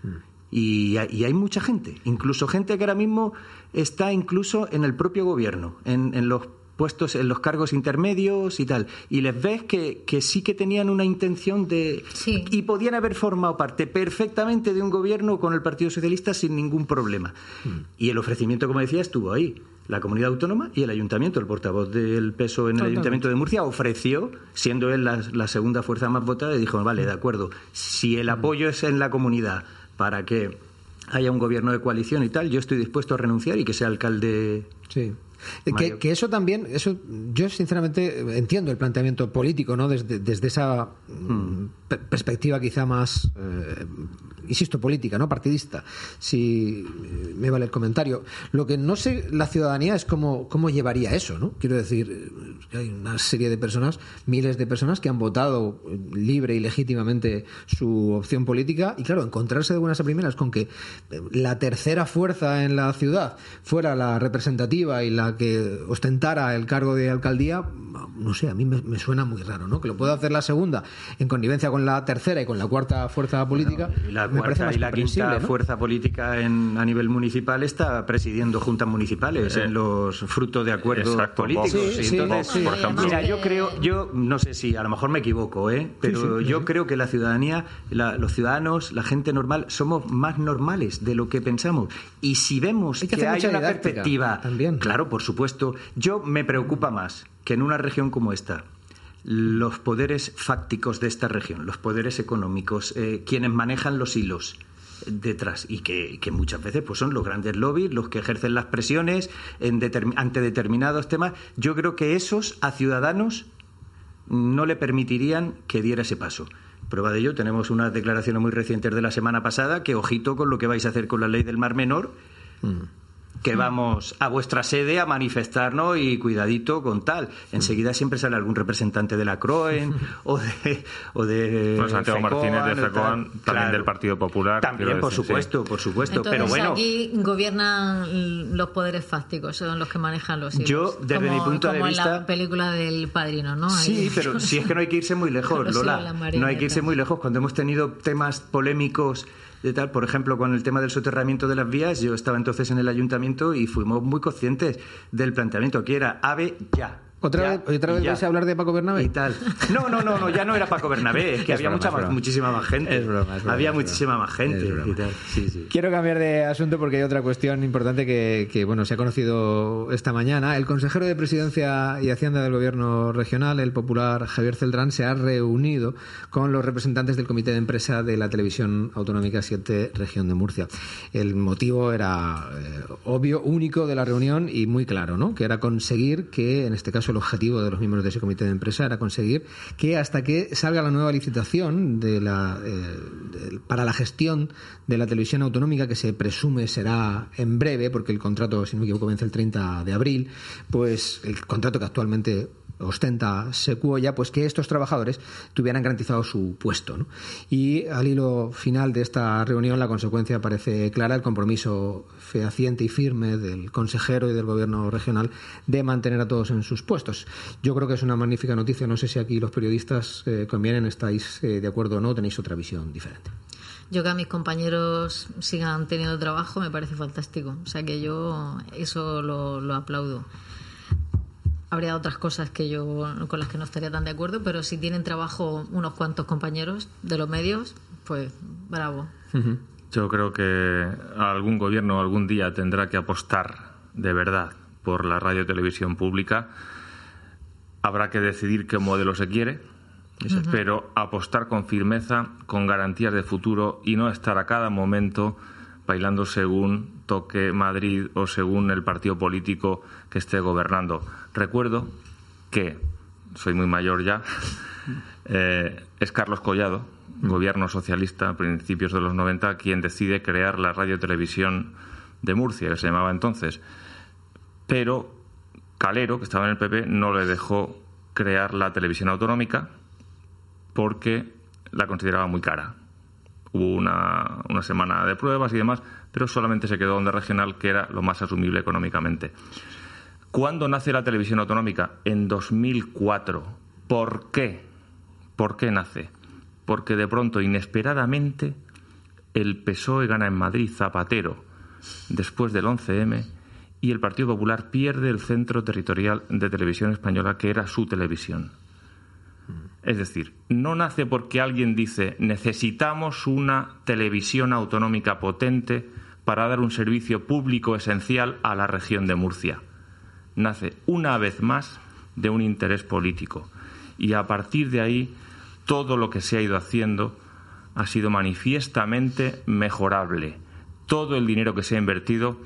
Y, hay- y hay mucha gente, incluso gente que ahora mismo está incluso en el propio gobierno, en, en los puestos, en los cargos intermedios y tal. Y les ves que, que sí que tenían una intención de... Sí. Y podían haber formado parte perfectamente de un gobierno con el Partido Socialista sin ningún problema. Y el ofrecimiento, como decía, estuvo ahí. La comunidad autónoma y el ayuntamiento, el portavoz del PSOE en el ayuntamiento de Murcia, ofreció, siendo él la, la segunda fuerza más votada, y dijo, vale, de acuerdo, si el apoyo es en la comunidad para que haya un gobierno de coalición y tal, yo estoy dispuesto a renunciar y que sea alcalde Sí. Que, eso también, eso yo sinceramente entiendo el planteamiento político, ¿no? Desde, desde esa mm, per- perspectiva quizá más, eh, insisto, política, ¿no? Partidista. Si me vale el comentario. Lo que no sé la ciudadanía es cómo, cómo llevaría eso, ¿no? Quiero decir, eh, hay una serie de personas, miles de personas que han votado eh, libre y legítimamente su opción política y claro, encontrarse de buenas a primeras con que la tercera fuerza en la ciudad fuera la representativa y la que ostentara el cargo de alcaldía, no sé, a mí me, me suena muy raro, ¿no? Que lo pueda hacer la segunda en connivencia con la tercera y con la cuarta fuerza política. Y la me cuarta más y la quinta fuerza política en, a nivel municipal está presidiendo juntas municipales Eh, en los frutos de acuerdos exacto, políticos. Sí, sí, entonces, sí. por ejemplo. Mira, yo creo, yo no sé si a lo mejor me equivoco, ¿eh? pero sí, sí, yo sí. creo que la ciudadanía, la- los ciudadanos, la gente normal, somos más normales de lo que pensamos. Y si vemos Hay que que, hacer hay una perspectiva, también. claro, por supuesto, yo me preocupa más que en una región como esta los poderes fácticos de esta región, los poderes económicos, eh, quienes manejan los hilos detrás y que, que muchas veces pues son los grandes lobbies los que ejercen las presiones ante determinados temas. Yo creo que esos a ciudadanos no le permitirían que diera ese paso. Prueba de ello, tenemos unas declaraciones muy recientes de la semana pasada que ojito con lo que vais a hacer con la ley del Mar Menor, que vamos a vuestra sede a manifestarnos y cuidadito con tal. Enseguida siempre sale algún representante de la CROEN o de... O de Pues Santiago FECOAN, Martínez de. FECOAN, también Claro. del Partido Popular. También, por decir, sí. supuesto, por supuesto. Entonces pero bueno, aquí gobiernan los poderes fácticos, son los que manejan los hilos. Yo, desde Como- mi punto de como en la vista- película del Padrino, ¿no? Sí, pero si es que no hay que irse muy lejos, Lola. No hay que irse muy lejos. Cuando hemos tenido temas polémicos tal, por ejemplo, con el tema del soterramiento de las vías, yo estaba entonces en el ayuntamiento y fuimos muy conscientes del planteamiento que era AVE ya. ¿Otra ya, vez, otra vez vais a hablar de Paco Bernabé? y tal. No, no, no, no, ya no era Paco Bernabé, es que Es había broma, mucha es más, broma. muchísima más gente. Es broma, es broma, había es broma. muchísima más gente Es broma. y tal. Sí, sí. Quiero cambiar de asunto porque hay otra cuestión importante que, que, bueno se ha conocido esta mañana. El consejero de Presidencia y Hacienda del Gobierno Regional, el popular Javier Celdrán, se ha reunido con los representantes del Comité de Empresa de la Televisión Autonómica 7 Región de Murcia. El motivo era eh, obvio, único de la reunión y muy claro, ¿no? Que era conseguir que, en este caso, el objetivo de los miembros de ese comité de empresa era conseguir que hasta que salga la nueva licitación de la, eh, para la gestión de la televisión autonómica, que se presume será en breve, porque el contrato, si no me equivoco, vence el 30 de abril, pues el contrato que actualmente ostenta Secuoya, pues que estos trabajadores tuvieran garantizado su puesto. ¿no? Y al hilo final de esta reunión, la consecuencia parece clara, el compromiso fehaciente y firme del consejero y del gobierno regional de mantener a todos en sus puestos. Yo creo que es una magnífica noticia. No sé si aquí los periodistas eh, convienen, estáis eh, de acuerdo o no, tenéis otra visión diferente. Yo que a mis compañeros sigan teniendo trabajo me parece fantástico. O sea que yo eso lo, lo aplaudo. Habría otras cosas que yo con las que no estaría tan de acuerdo, pero si tienen trabajo unos cuantos compañeros de los medios, pues bravo. Yo creo que algún gobierno algún día tendrá que apostar de verdad por la radio y televisión pública. Habrá que decidir qué modelo se quiere, pero apostar con firmeza, con garantías de futuro y no estar a cada momento bailando según toque Madrid o según el partido político que esté gobernando. Recuerdo que, soy muy mayor ya, eh, es Carlos Collado, gobierno socialista a principios de los 90, quien decide crear la radio y televisión de Murcia, que se llamaba entonces. Pero Calero, que estaba en el PP, no le dejó crear la televisión autonómica porque la consideraba muy cara. Hubo una, una semana de pruebas y demás, pero solamente se quedó Onda Regional, que era lo más asumible económicamente. ¿Cuándo nace la televisión autonómica? En 2004. ¿Por qué? ¿Por qué nace? Porque de pronto, inesperadamente, el PSOE gana en Madrid Zapatero después del 11M y el Partido Popular pierde el centro territorial de televisión española que era su televisión. Es decir, no nace porque alguien dice necesitamos una televisión autonómica potente para dar un servicio público esencial a la región de Murcia. Nace una vez más de un interés político. Y a partir de ahí, todo lo que se ha ido haciendo ha sido manifiestamente mejorable. Todo el dinero que se ha invertido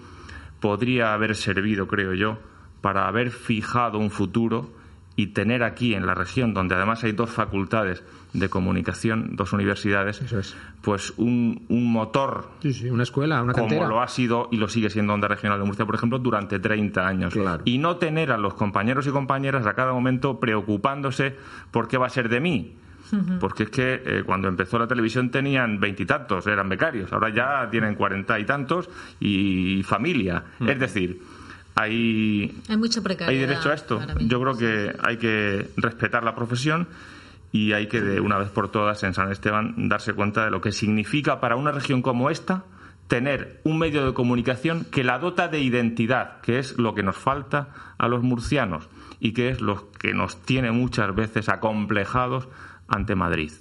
podría haber servido, creo yo, para haber fijado un futuro y tener aquí en la región, donde además hay dos facultades de comunicación, dos universidades, Eso es. pues un, un motor Sí, sí, una escuela, una como cantera. lo ha sido y lo sigue siendo Onda Regional de Murcia, por ejemplo, durante 30 años. Claro. Y no tener a los compañeros y compañeras a cada momento preocupándose por qué va a ser de mí. Porque es que eh, cuando empezó la televisión tenían veintitantos, eran becarios, ahora ya tienen cuarenta y tantos y familia. Es decir, hay, Hay mucha precariedad. hay derecho a esto. Yo creo que hay que respetar la profesión y hay que, de una vez por todas, en San Esteban, darse cuenta de lo que significa para una región como esta tener un medio de comunicación que la dota de identidad, que es lo que nos falta a los murcianos y que es lo que nos tiene muchas veces acomplejados ante Madrid.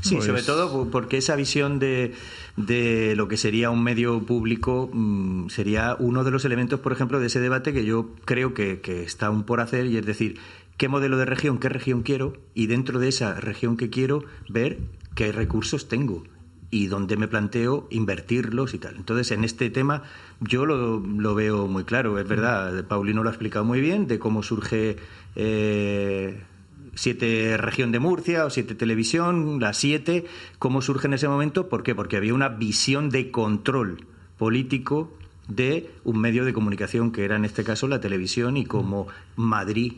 Sí, Pues- sobre todo po- porque esa visión de, de lo que sería un medio público mm, sería uno de los elementos, por ejemplo, de ese debate que yo creo que, que está aún por hacer y es decir, qué modelo de región, qué región quiero y dentro de esa región que quiero ver qué recursos tengo y dónde me planteo invertirlos y tal. Entonces, en este tema yo lo, lo veo muy claro, es verdad, Paulino lo ha explicado muy bien, de cómo surge... eh, siete región de Murcia o siete televisión, la siete, ¿cómo surge en ese momento? ¿Por qué? Porque había una visión de control político de un medio de comunicación que era en este caso la televisión y como Madrid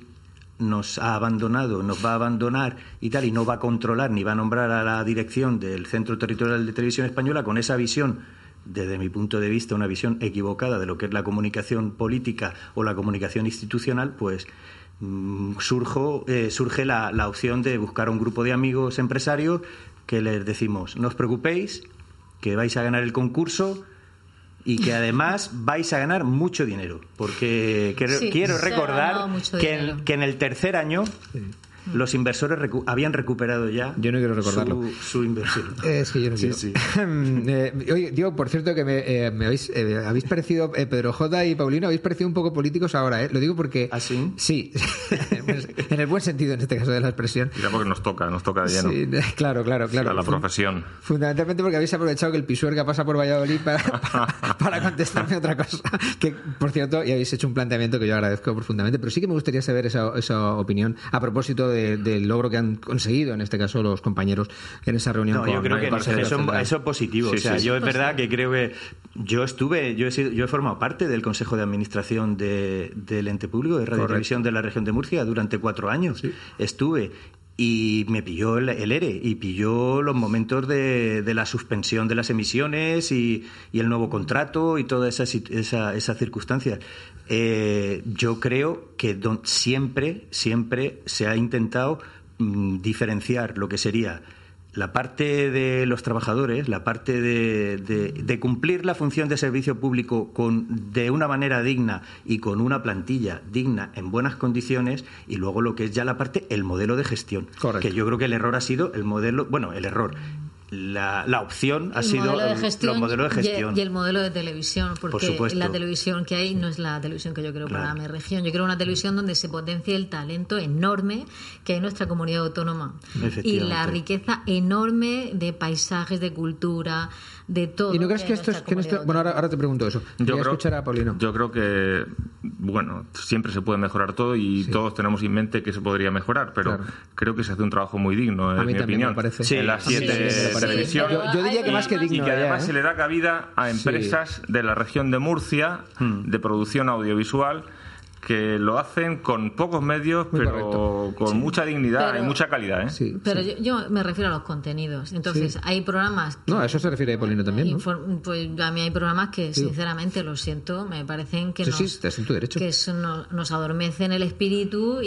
nos ha abandonado, nos va a abandonar y tal, y no va a controlar ni va a nombrar a la dirección del Centro Territorial de Televisión Española con esa visión, desde mi punto de vista, una visión equivocada de lo que es la comunicación política o la comunicación institucional, pues surjo, eh, surge la, la opción de buscar un grupo de amigos empresarios que les decimos, no os preocupéis, que vais a ganar el concurso, y que además vais a ganar mucho dinero, porque quiero, Sí, recordar en, que en el tercer año los inversores recu- habían recuperado ya Yo no quiero recordarlo. su, su inversión. Es que yo no Sí, quiero. sí. Eh, oye, digo, por cierto, que me, eh, me habéis, eh, habéis parecido, eh, Pedro J y Paulino, habéis parecido un poco políticos ahora, ¿eh? Lo digo porque... ¿Ah, sí? Sí, en el buen sentido, en este caso de la expresión. Quizá porque nos toca, nos toca de lleno. Sí, claro, claro, claro. a la profesión. Fundamentalmente porque habéis aprovechado que el Pisuerga pasa por Valladolid para, para, para contestarme otra cosa. Que, por cierto, y habéis hecho un planteamiento que yo agradezco profundamente, pero sí que me gustaría saber esa, esa opinión a propósito de- del logro que han conseguido, en este caso, los compañeros en esa reunión. No, con yo creo que eso, es positivo. Sí, o sea, sí, yo es verdad que creo que yo estuve, yo he, sido- yo he formado parte del Consejo de Administración de- del ente público de Radio Televisión de la región de Murcia durante cuatro años. Estuve y me pilló el, el ERE y pilló los momentos de, de la suspensión de las emisiones y, y el nuevo contrato y todas esas esa, esas circunstancias. Eh, yo creo que don- siempre, siempre se ha intentado mm, diferenciar lo que sería la parte de los trabajadores, la parte de, de- de cumplir la función de servicio público con, de una manera digna y con una plantilla digna en buenas condiciones, y luego lo que es ya la parte, el modelo de gestión. Correcto. Que yo creo que el error ha sido el modelo, bueno, el error. La, la opción ha el sido modelo de el- gestión, los modelos de y- gestión. Y, el modelo de televisión, porque la televisión que hay no es la televisión que yo creo para mi región. Yo quiero una televisión donde se potencie el talento enorme que hay en nuestra comunidad autónoma y la riqueza enorme de paisajes, de cultura, de todo. ¿Y no crees que esto es... Que no comunidad bueno, ahora, ahora te pregunto eso. Voy a escuchar a Paulino. yo creo que, bueno, siempre se puede mejorar todo y todos tenemos en mente que se podría mejorar, pero Claro. creo que se hace un trabajo muy digno, A en mí mi opinión. me parece. Sí, en las siete pero Yo- yo diría que más que digno. Y que ya, además ¿eh? se le da cabida a empresas de la región de Murcia Hmm. de producción audiovisual que lo hacen con pocos medios, Muy pero correcto. con mucha dignidad Pero- y mucha calidad. ¿eh? Sí, Pero sí. yo, yo me refiero a los contenidos. Entonces, Sí. hay programas que No, a eso se refiere Paulino también, Pues a mí hay programas que, Sí. sinceramente, lo siento, me parecen que Sí, nos, sí, estás en tu derecho. que eso no- nos adormecen el espíritu y,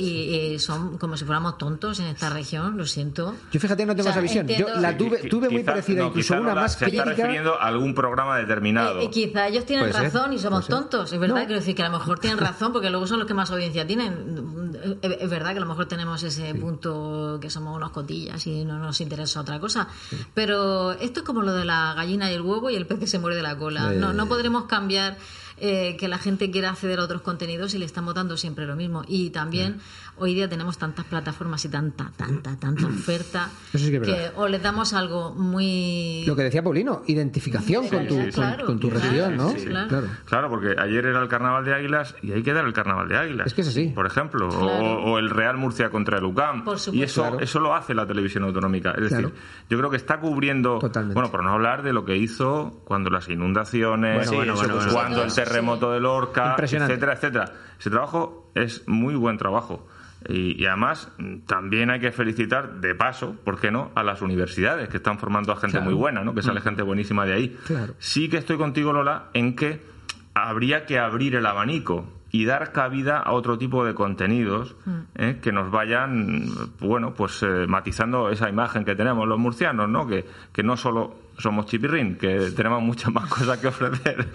y son como si fuéramos tontos en esta región, lo siento. Yo fíjate, no tengo O sea, esa visión. Yo la tuve, tuve muy quizá- parecida, no, incluso una no más Se está crítica. refiriendo a algún programa determinado. Eh, eh, quizá ellos tienen ser, razón y somos tontos, es verdad, No. quiero decir que a lo mejor tienen razón porque luego son los que más audiencia tienen. Es verdad que a lo mejor tenemos ese punto que somos unos cotillas y no nos interesa otra cosa. Pero esto es como lo de la gallina y el huevo y el pez que se muere de la cola. Eh. No, no podremos cambiar eh, que la gente quiera acceder a otros contenidos y le estamos dando siempre lo mismo. Y también hoy día tenemos tantas plataformas y tanta, tanta, tanta oferta Eso sí que es verdad. o les damos algo muy... Lo que decía Paulino, identificación con tu, Sí, con- claro, con tu claro, región, ¿no? sí, claro. claro. Claro, porque ayer era el Carnaval de Águilas y hay que dar el Carnaval de Águilas. Es que es así. Por ejemplo, o- Claro. o, el Real Murcia contra el UCAM. Por supuesto. y eso, Claro. eso lo hace la televisión autonómica. Es decir, Claro. yo creo que está cubriendo, Totalmente. bueno, por no hablar de lo que hizo cuando las inundaciones, Bueno, bueno, bueno. cuando el Sí. terremoto de Lorca, etcétera, etcétera. Ese trabajo es muy buen trabajo. Y, y además mm, también hay que felicitar de paso, ¿por qué no?, a las universidades que están formando a gente Claro. Mm. muy buena, ¿no? Que sale gente buenísima de ahí. Claro. Sí que estoy contigo, Lola, en que habría que abrir el abanico y dar cabida a otro tipo de contenidos ¿eh? que nos vayan, bueno, pues eh, matizando esa imagen que tenemos los murcianos, ¿no? Que, que no solo somos chipirrín, que tenemos muchas más cosas que ofrecer.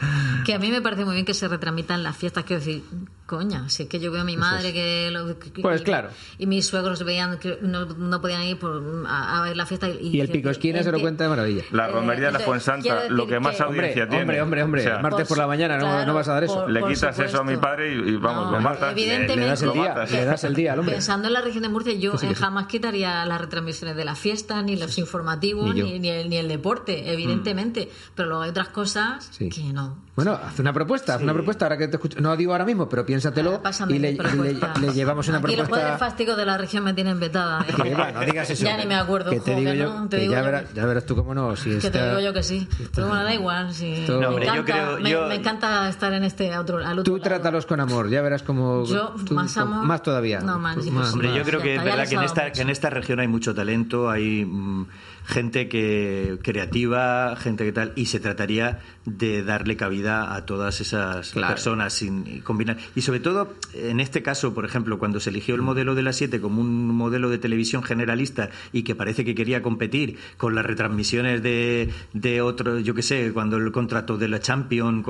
Que a mí me parece muy bien que se retramitan las fiestas, quiero decir, coña, si es que yo veo a mi madre que, lo- que- Pues y, claro. y mis suegros veían que no, no podían ir por, a, a ver la fiesta y, Y el pico esquina se lo cuenta de maravilla. La Eh, romería de la entonces, Fuensanta, lo que más que- audiencia Hombre, tiene. hombre, hombre, hombre. O sea, Martes por la mañana, no- claro, no vas a dar eso. por- le por quitas eso a mi padre y, y vamos, No, lo matas. evidentemente, Le das el día, le das el día al hombre. Pensando en la región de Murcia, yo eh, jamás quitaría las retransmisiones de la fiesta, ni los informativos, Ni yo. ni, ni el, ni el deporte, evidentemente. Pero luego hay otras cosas Sí. que no. Bueno, haz una propuesta, haz una propuesta ahora que te escucho. No digo ahora mismo, pero piénsatelo Pásame y le, le- le llevamos una Aquí los propuesta. poderes fásticos de la región me tienen vetada. ¿eh? Que va, no digas eso. Ya ni me acuerdo. Que te jo, digo que yo, no, te que digo ya, yo verás, ya verás tú cómo no. Si Que te digo yo que sí. Pero bueno, da igual. Esto- me, No, hombre, yo encanta, creo- me, yo- me encanta estar en este otro, al otro Tú lado. trátalos con amor, ya verás como Yo, tú- más amor. más todavía. No, más, sí, Más, Hombre, yo creo que es verdad que en, esta, que en esta región hay mucho talento, hay mm, gente que creativa, gente que tal, y se trataría de darle cabida a todas esas Claro. personas sin combinar. Y sobre todo, en este caso, por ejemplo, cuando se eligió el modelo de la 7 como un modelo de televisión generalista y que parece que quería competir con las retransmisiones de, de otro, yo qué sé, cuando el contrato de la Champions,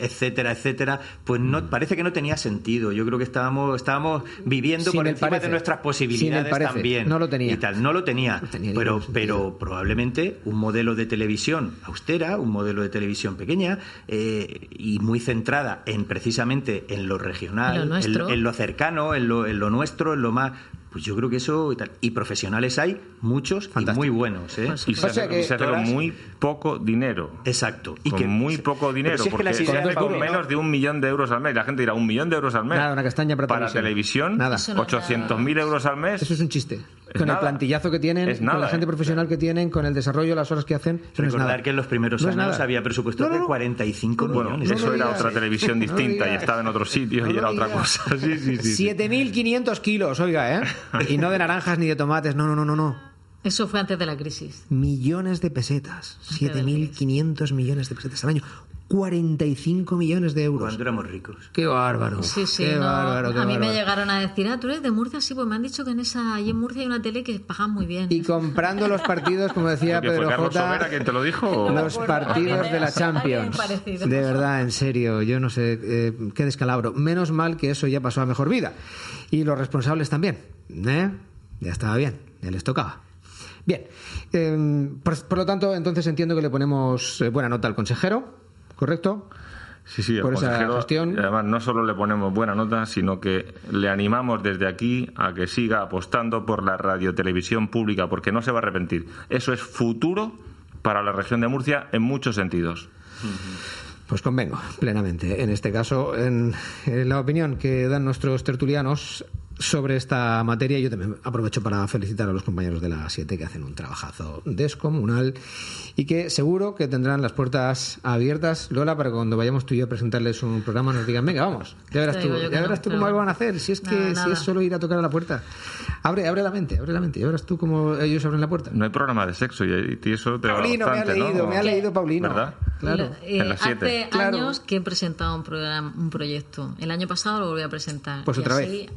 etcétera, etcétera, pues no parece que no tenía sentido. Yo creo que estábamos, estábamos viviendo Sin por el encima parece. de nuestras posibilidades también. No lo tenía. Y tal, no lo tenía. No tenía pero, pero probablemente un modelo de televisión austera, un modelo de televisión pequeña eh, y muy centrada en precisamente en lo regional, En lo nuestro. en lo cercano, en lo, en lo nuestro, en lo más. Pues yo creo que eso y tal. Y profesionales hay muchos Fantástico. y muy buenos. ¿eh? Pues Y se O sea hace, que- y se hace con Todas- muy poco dinero. Exacto. Y con que, muy poco dinero, si es que porque hace de con menos de un millón de euros al mes. La gente dirá, un millón de euros al mes. Nada, una castaña para televisión. televisión, es 800.000 euros al mes. Eso es un chiste. Con nada. el plantillazo que tienen, Es con la gente ¿eh? profesional que tienen, con el desarrollo, las horas que hacen. No es Recordar nada. que en los primeros No años había presupuestos No, no, de no. 45 Bueno, millones. no eso era digas. otra televisión distinta y estaba en otro sitio No y era otra cosa. Sí, sí, sí, sí. 7.500 kilos, oiga, ¿eh? Y no de naranjas ni de tomates, no, no, no, no, no. Eso fue antes de la crisis. Millones de pesetas. 7.500 millones de pesetas al año. 45 millones de euros. Cuando éramos ricos. Qué bárbaro. Sí, sí. Qué no, bárbaro, qué a mí me llegaron a decir, ah, tú eres de Murcia, sí, pues me han dicho que en esa, ahí en Murcia hay una tele que pagan muy bien. Y comprando los partidos, como decía ¿Que fue Pedro Carlos J. Sobera quien te lo dijo? o- Los partidos de la Champions. Parecido. De verdad, en serio, yo no sé eh, qué descalabro. Menos mal que eso ya pasó a mejor vida. Y los responsables también. ¿eh? Ya estaba bien, ya les tocaba. Bien, eh, por, por lo tanto, entonces entiendo que le ponemos eh, buena nota al consejero, ¿correcto? Sí, sí, por esa gestión. además no solo le ponemos buena nota, sino que le animamos desde aquí a que siga apostando por la radiotelevisión pública, porque no se va a arrepentir. Eso es futuro para la región de Murcia en muchos sentidos. Pues convengo plenamente. En este caso, en, en la opinión que dan nuestros tertulianos sobre esta materia, yo también aprovecho para felicitar a los compañeros de la 7 que hacen un trabajazo descomunal y que seguro que tendrán las puertas abiertas, Lola, para que cuando vayamos tú y yo a presentarles un programa nos digan, venga, vamos, ya verás tú, ya verás tú cómo bueno. van a hacer, si es que Nada, si es solo ir a tocar a la puerta. Abre, abre la mente, abre la mente, ya verás tú cómo ellos abren la puerta. No hay programa de sexo y, eso te va Paulino, me ha bastante, ¿no? leído, me ha leído Paulino. ¿Verdad? Claro. Lo- eh, En las siete. hace Claro. años que he presentado un programa, un proyecto. El año pasado lo volví a presentar. Pues Y otra así-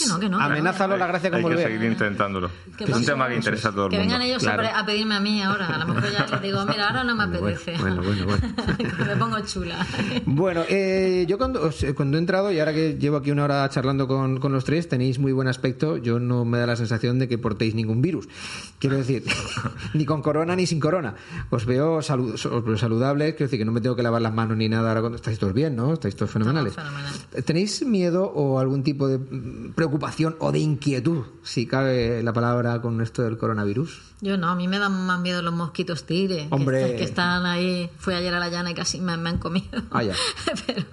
Que no, que no. que Amenázalo la gracia con Hay que seguir intentándolo. ¿Qué Es un tema que interesa a todo el Que mundo. vengan ellos Claro. siempre a pedirme a mí ahora. A lo mejor ya les digo, mira, ahora no me Bueno, apetece. bueno, bueno, bueno. que me pongo chula. Bueno, eh, yo cuando, os- cuando he entrado y ahora que llevo aquí una hora charlando con, con los tres, tenéis muy buen aspecto. Yo no me da la sensación de que portéis ningún virus. Quiero decir, ni con corona ni sin corona. Os veo, salu- os veo saludables, quiero decir que no me tengo que lavar las manos ni nada ahora cuando estáis todos bien, ¿no? Estáis todos fenomenales. Fenomenal. ¿Tenéis miedo o algún tipo de mm, preocupación o de inquietud, si cabe la palabra, con esto del coronavirus? Yo no, a mí me dan más miedo los mosquitos tigre. que Hombre. están- Que, están ahí. Fui ayer a la llana y casi me, me han comido. Ah, ya. pero,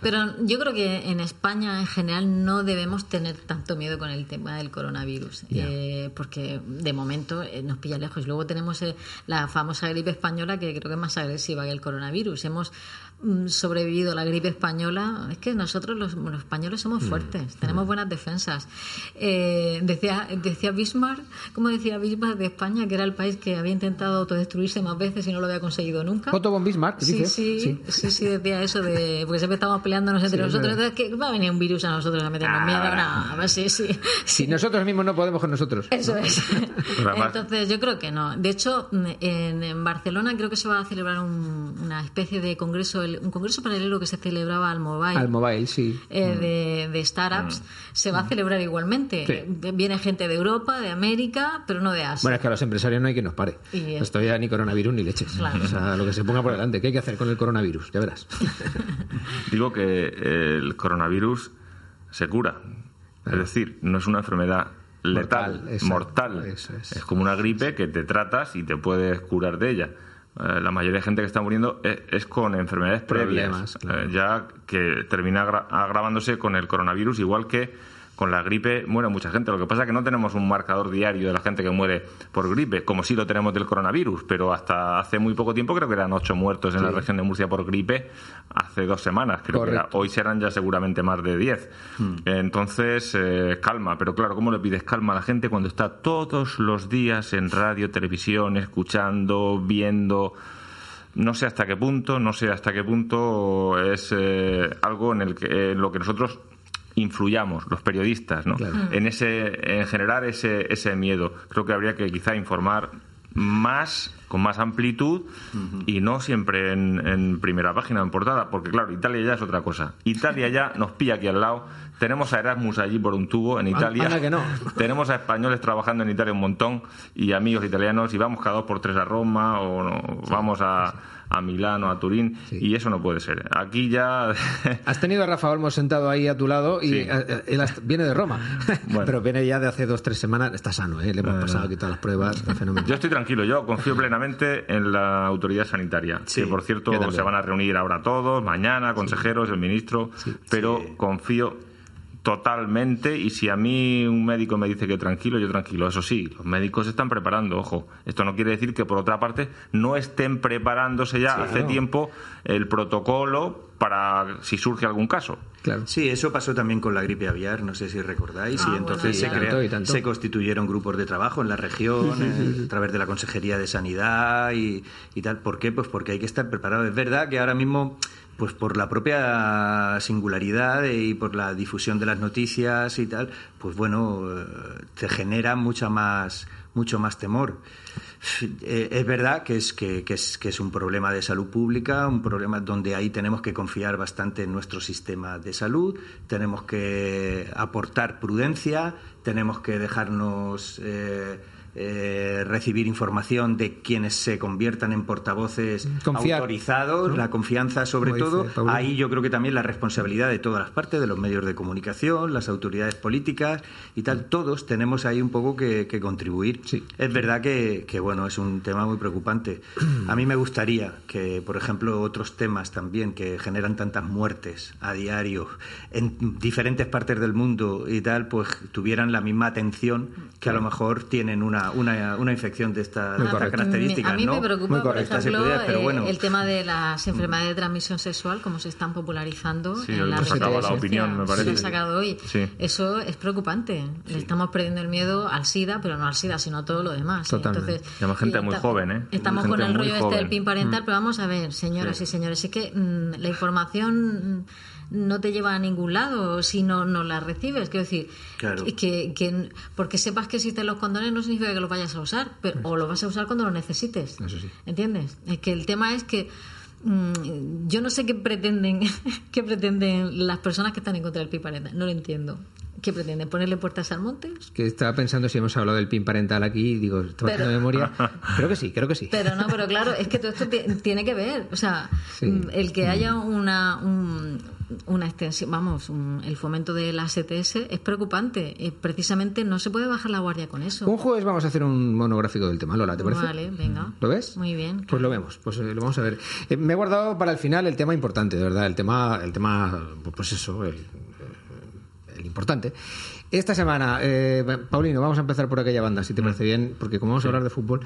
pero yo creo que en España en general no debemos tener tanto miedo con el tema del coronavirus. eh, porque de momento eh, nos pilla lejos. Luego tenemos eh, la famosa gripe española que creo que es más agresiva que el coronavirus. Hemos sobrevivido a la gripe española. Es que nosotros los, los españoles somos Mm. fuertes, tenemos buenas defensas. Eh, decía, decía Bismarck, como decía Bismarck de España, que era el país que había intentado autodestruirse más veces y no lo había conseguido nunca. Otto von Bismarck, Sí, dices. sí, sí, sí, decía eso de. Porque siempre estamos peleándonos entre Sí, nosotros. Entonces, que va a venir un virus a nosotros a meternos miedo. No, a ver, sí, sí. Si nosotros mismos no podemos con nosotros. Eso es. Entonces, yo creo que no. De hecho, en, en Barcelona creo que se va a celebrar un- una especie de congreso, el- un congreso paralelo que se celebraba al mobile. Al mobile, sí. eh, de, de startups se va a celebrar igualmente. Sí. Eh, Viene gente de Europa, de América, pero no de Asia. Bueno, es que a los empresarios no hay quien nos pare. Y Esto ya ni coronavirus ni leches. Claro. O sea, lo que se ponga por delante. ¿Qué hay que hacer con el coronavirus? Ya verás. Digo que el coronavirus se cura. Es decir, no es una enfermedad letal, Mortal, exacto, mortal. eso es. como una gripe que te tratas y te puedes curar de ella. Eh, la mayoría de gente que está muriendo es, es con enfermedades previas, claro. eh, ya que termina agra- agravándose con el coronavirus, igual que con la gripe muere mucha gente. Lo que pasa es que no tenemos un marcador diario de la gente que muere por gripe, como sí lo tenemos del coronavirus, pero hasta hace muy poco tiempo creo que eran ocho muertos en la región de Murcia por gripe, hace dos semanas, creo que era. Hoy serán ya seguramente más de diez. Entonces, eh, calma, pero claro, ¿cómo le pides calma a la gente cuando está todos los días en radio, televisión, escuchando, viendo? No sé hasta qué punto, no sé hasta qué punto es eh, algo en el que en lo que nosotros influyamos los periodistas, ¿no? En ese en generar ese ese miedo. Creo que habría que quizá informar más con más amplitud y no siempre en, en primera página, en portada, porque claro, Italia ya es otra cosa. Italia ya nos pilla aquí al lado. Tenemos a Erasmus allí por un tubo en Italia. anda que no. Tenemos a españoles trabajando en Italia un montón y amigos italianos y vamos cada dos por tres a Roma o no, vamos a, a Milán o a Turín y eso no puede ser. Aquí ya... Has tenido a Rafa Olmos sentado ahí a tu lado y Sí. eh, eh, él viene de Roma, Bueno. pero viene ya de hace dos tres semanas. Está sano, ¿eh? le hemos pasado aquí todas las pruebas, está fenomenal. Yo estoy tranquilo, yo confío plenamente en la autoridad sanitaria. Sí, que por cierto se van a reunir ahora todos, mañana, consejeros, el ministro, pero confío totalmente y si a mí un médico me dice que tranquilo, yo tranquilo. Eso sí, los médicos están preparando, ojo. Esto no quiere decir que por otra parte no estén preparándose ya hace tiempo el protocolo para si surge algún caso. Claro. Sí, eso pasó también con la gripe aviar, no sé si recordáis, Ah, y entonces bueno, se, crea- Tanto y tanto. se constituyeron grupos de trabajo en la región eh, a través de la Consejería de Sanidad y, y tal. ¿Por qué? Pues porque hay que estar preparado. Es verdad que ahora mismo, pues por la propia singularidad y por la difusión de las noticias y tal, pues bueno, eh, te genera mucha más, mucho más temor. Eh, es verdad que es, que, es, que es un problema de salud pública, un problema donde ahí tenemos que confiar bastante en nuestro sistema de salud, tenemos que aportar prudencia, tenemos que dejarnos eh, eh, recibir información de quienes se conviertan en portavoces Confiar, autorizados, ¿no? la confianza sobre Como todo. Ahí yo creo que también la responsabilidad de todas las partes, de los medios de comunicación, las autoridades políticas y tal, todos tenemos ahí un poco que, que contribuir. Sí. Es verdad que, que, bueno, es un tema muy preocupante. A mí me gustaría que, por ejemplo, otros temas también que generan tantas muertes a diario en diferentes partes del mundo y tal, pues tuvieran la misma atención que a lo mejor tienen una, una, una infección de, esta- de estas características. A mí ¿no? me preocupa, Muy por ejemplo, eh, bueno. el tema de las enfermedades de transmisión sexual, cómo se están popularizando Sí, en la lo sacaba región de la opinión, me Se lo parece. han sacado hoy. Sí. Eso es preocupante. Le estamos perdiendo el miedo al SIDA, pero no al SIDA, sino a todo lo demás. Totalmente. Entonces, gente y muy joven, ¿eh? Estamos Gente con el rollo este joven. del PIN parental, pero vamos a ver, señoras Sí. y señores, es que mm, la información mm, no te lleva a ningún lado si no, no la recibes. Quiero decir, Claro. que, que porque sepas que existen los condones no significa que los vayas a usar, pero, o los vas a usar cuando lo necesites. Eso sí. ¿Entiendes? Es que el tema es que mm, yo no sé qué pretenden, qué pretenden las personas que están en contra del PIN parental. No lo entiendo. ¿Qué pretenden? ¿Ponerle puertas al monte? Que estaba pensando si hemos hablado del PIN parental aquí y digo, estaba Pero- haciendo memoria. Creo que sí, creo que sí. Pero no, pero claro, es que todo esto ti- tiene que ver. O sea, Sí. mm, el que haya una, un- una extensión, vamos, un- el fomento de la STS es preocupante. Eh, precisamente no se puede bajar la guardia con eso. Un jueves vamos a hacer un monográfico del tema, Lola, ¿te parece? Vale, venga. ¿Lo ves? Muy bien. Pues lo vemos, pues eh, lo vamos a ver. Eh, me he guardado para el final el tema importante, de verdad, el tema, el tema, pues eso, el, el importante. Esta semana, eh, Paulino, vamos a empezar por aquella banda, si te parece bien, porque como vamos a hablar de fútbol.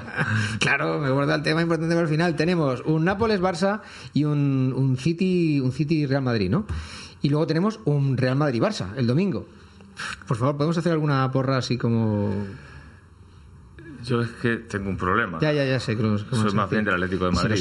claro, me he guardado el tema importante para el final. Tenemos un Nápoles-Barça y un, un City, un City-Real Madrid, ¿no? Y luego tenemos un Real Madrid-Barça el domingo. Por favor, ¿podemos hacer alguna porra así como Yo es que tengo un problema. ya, ya, ya sé. Soy más bien del Atlético de Madrid.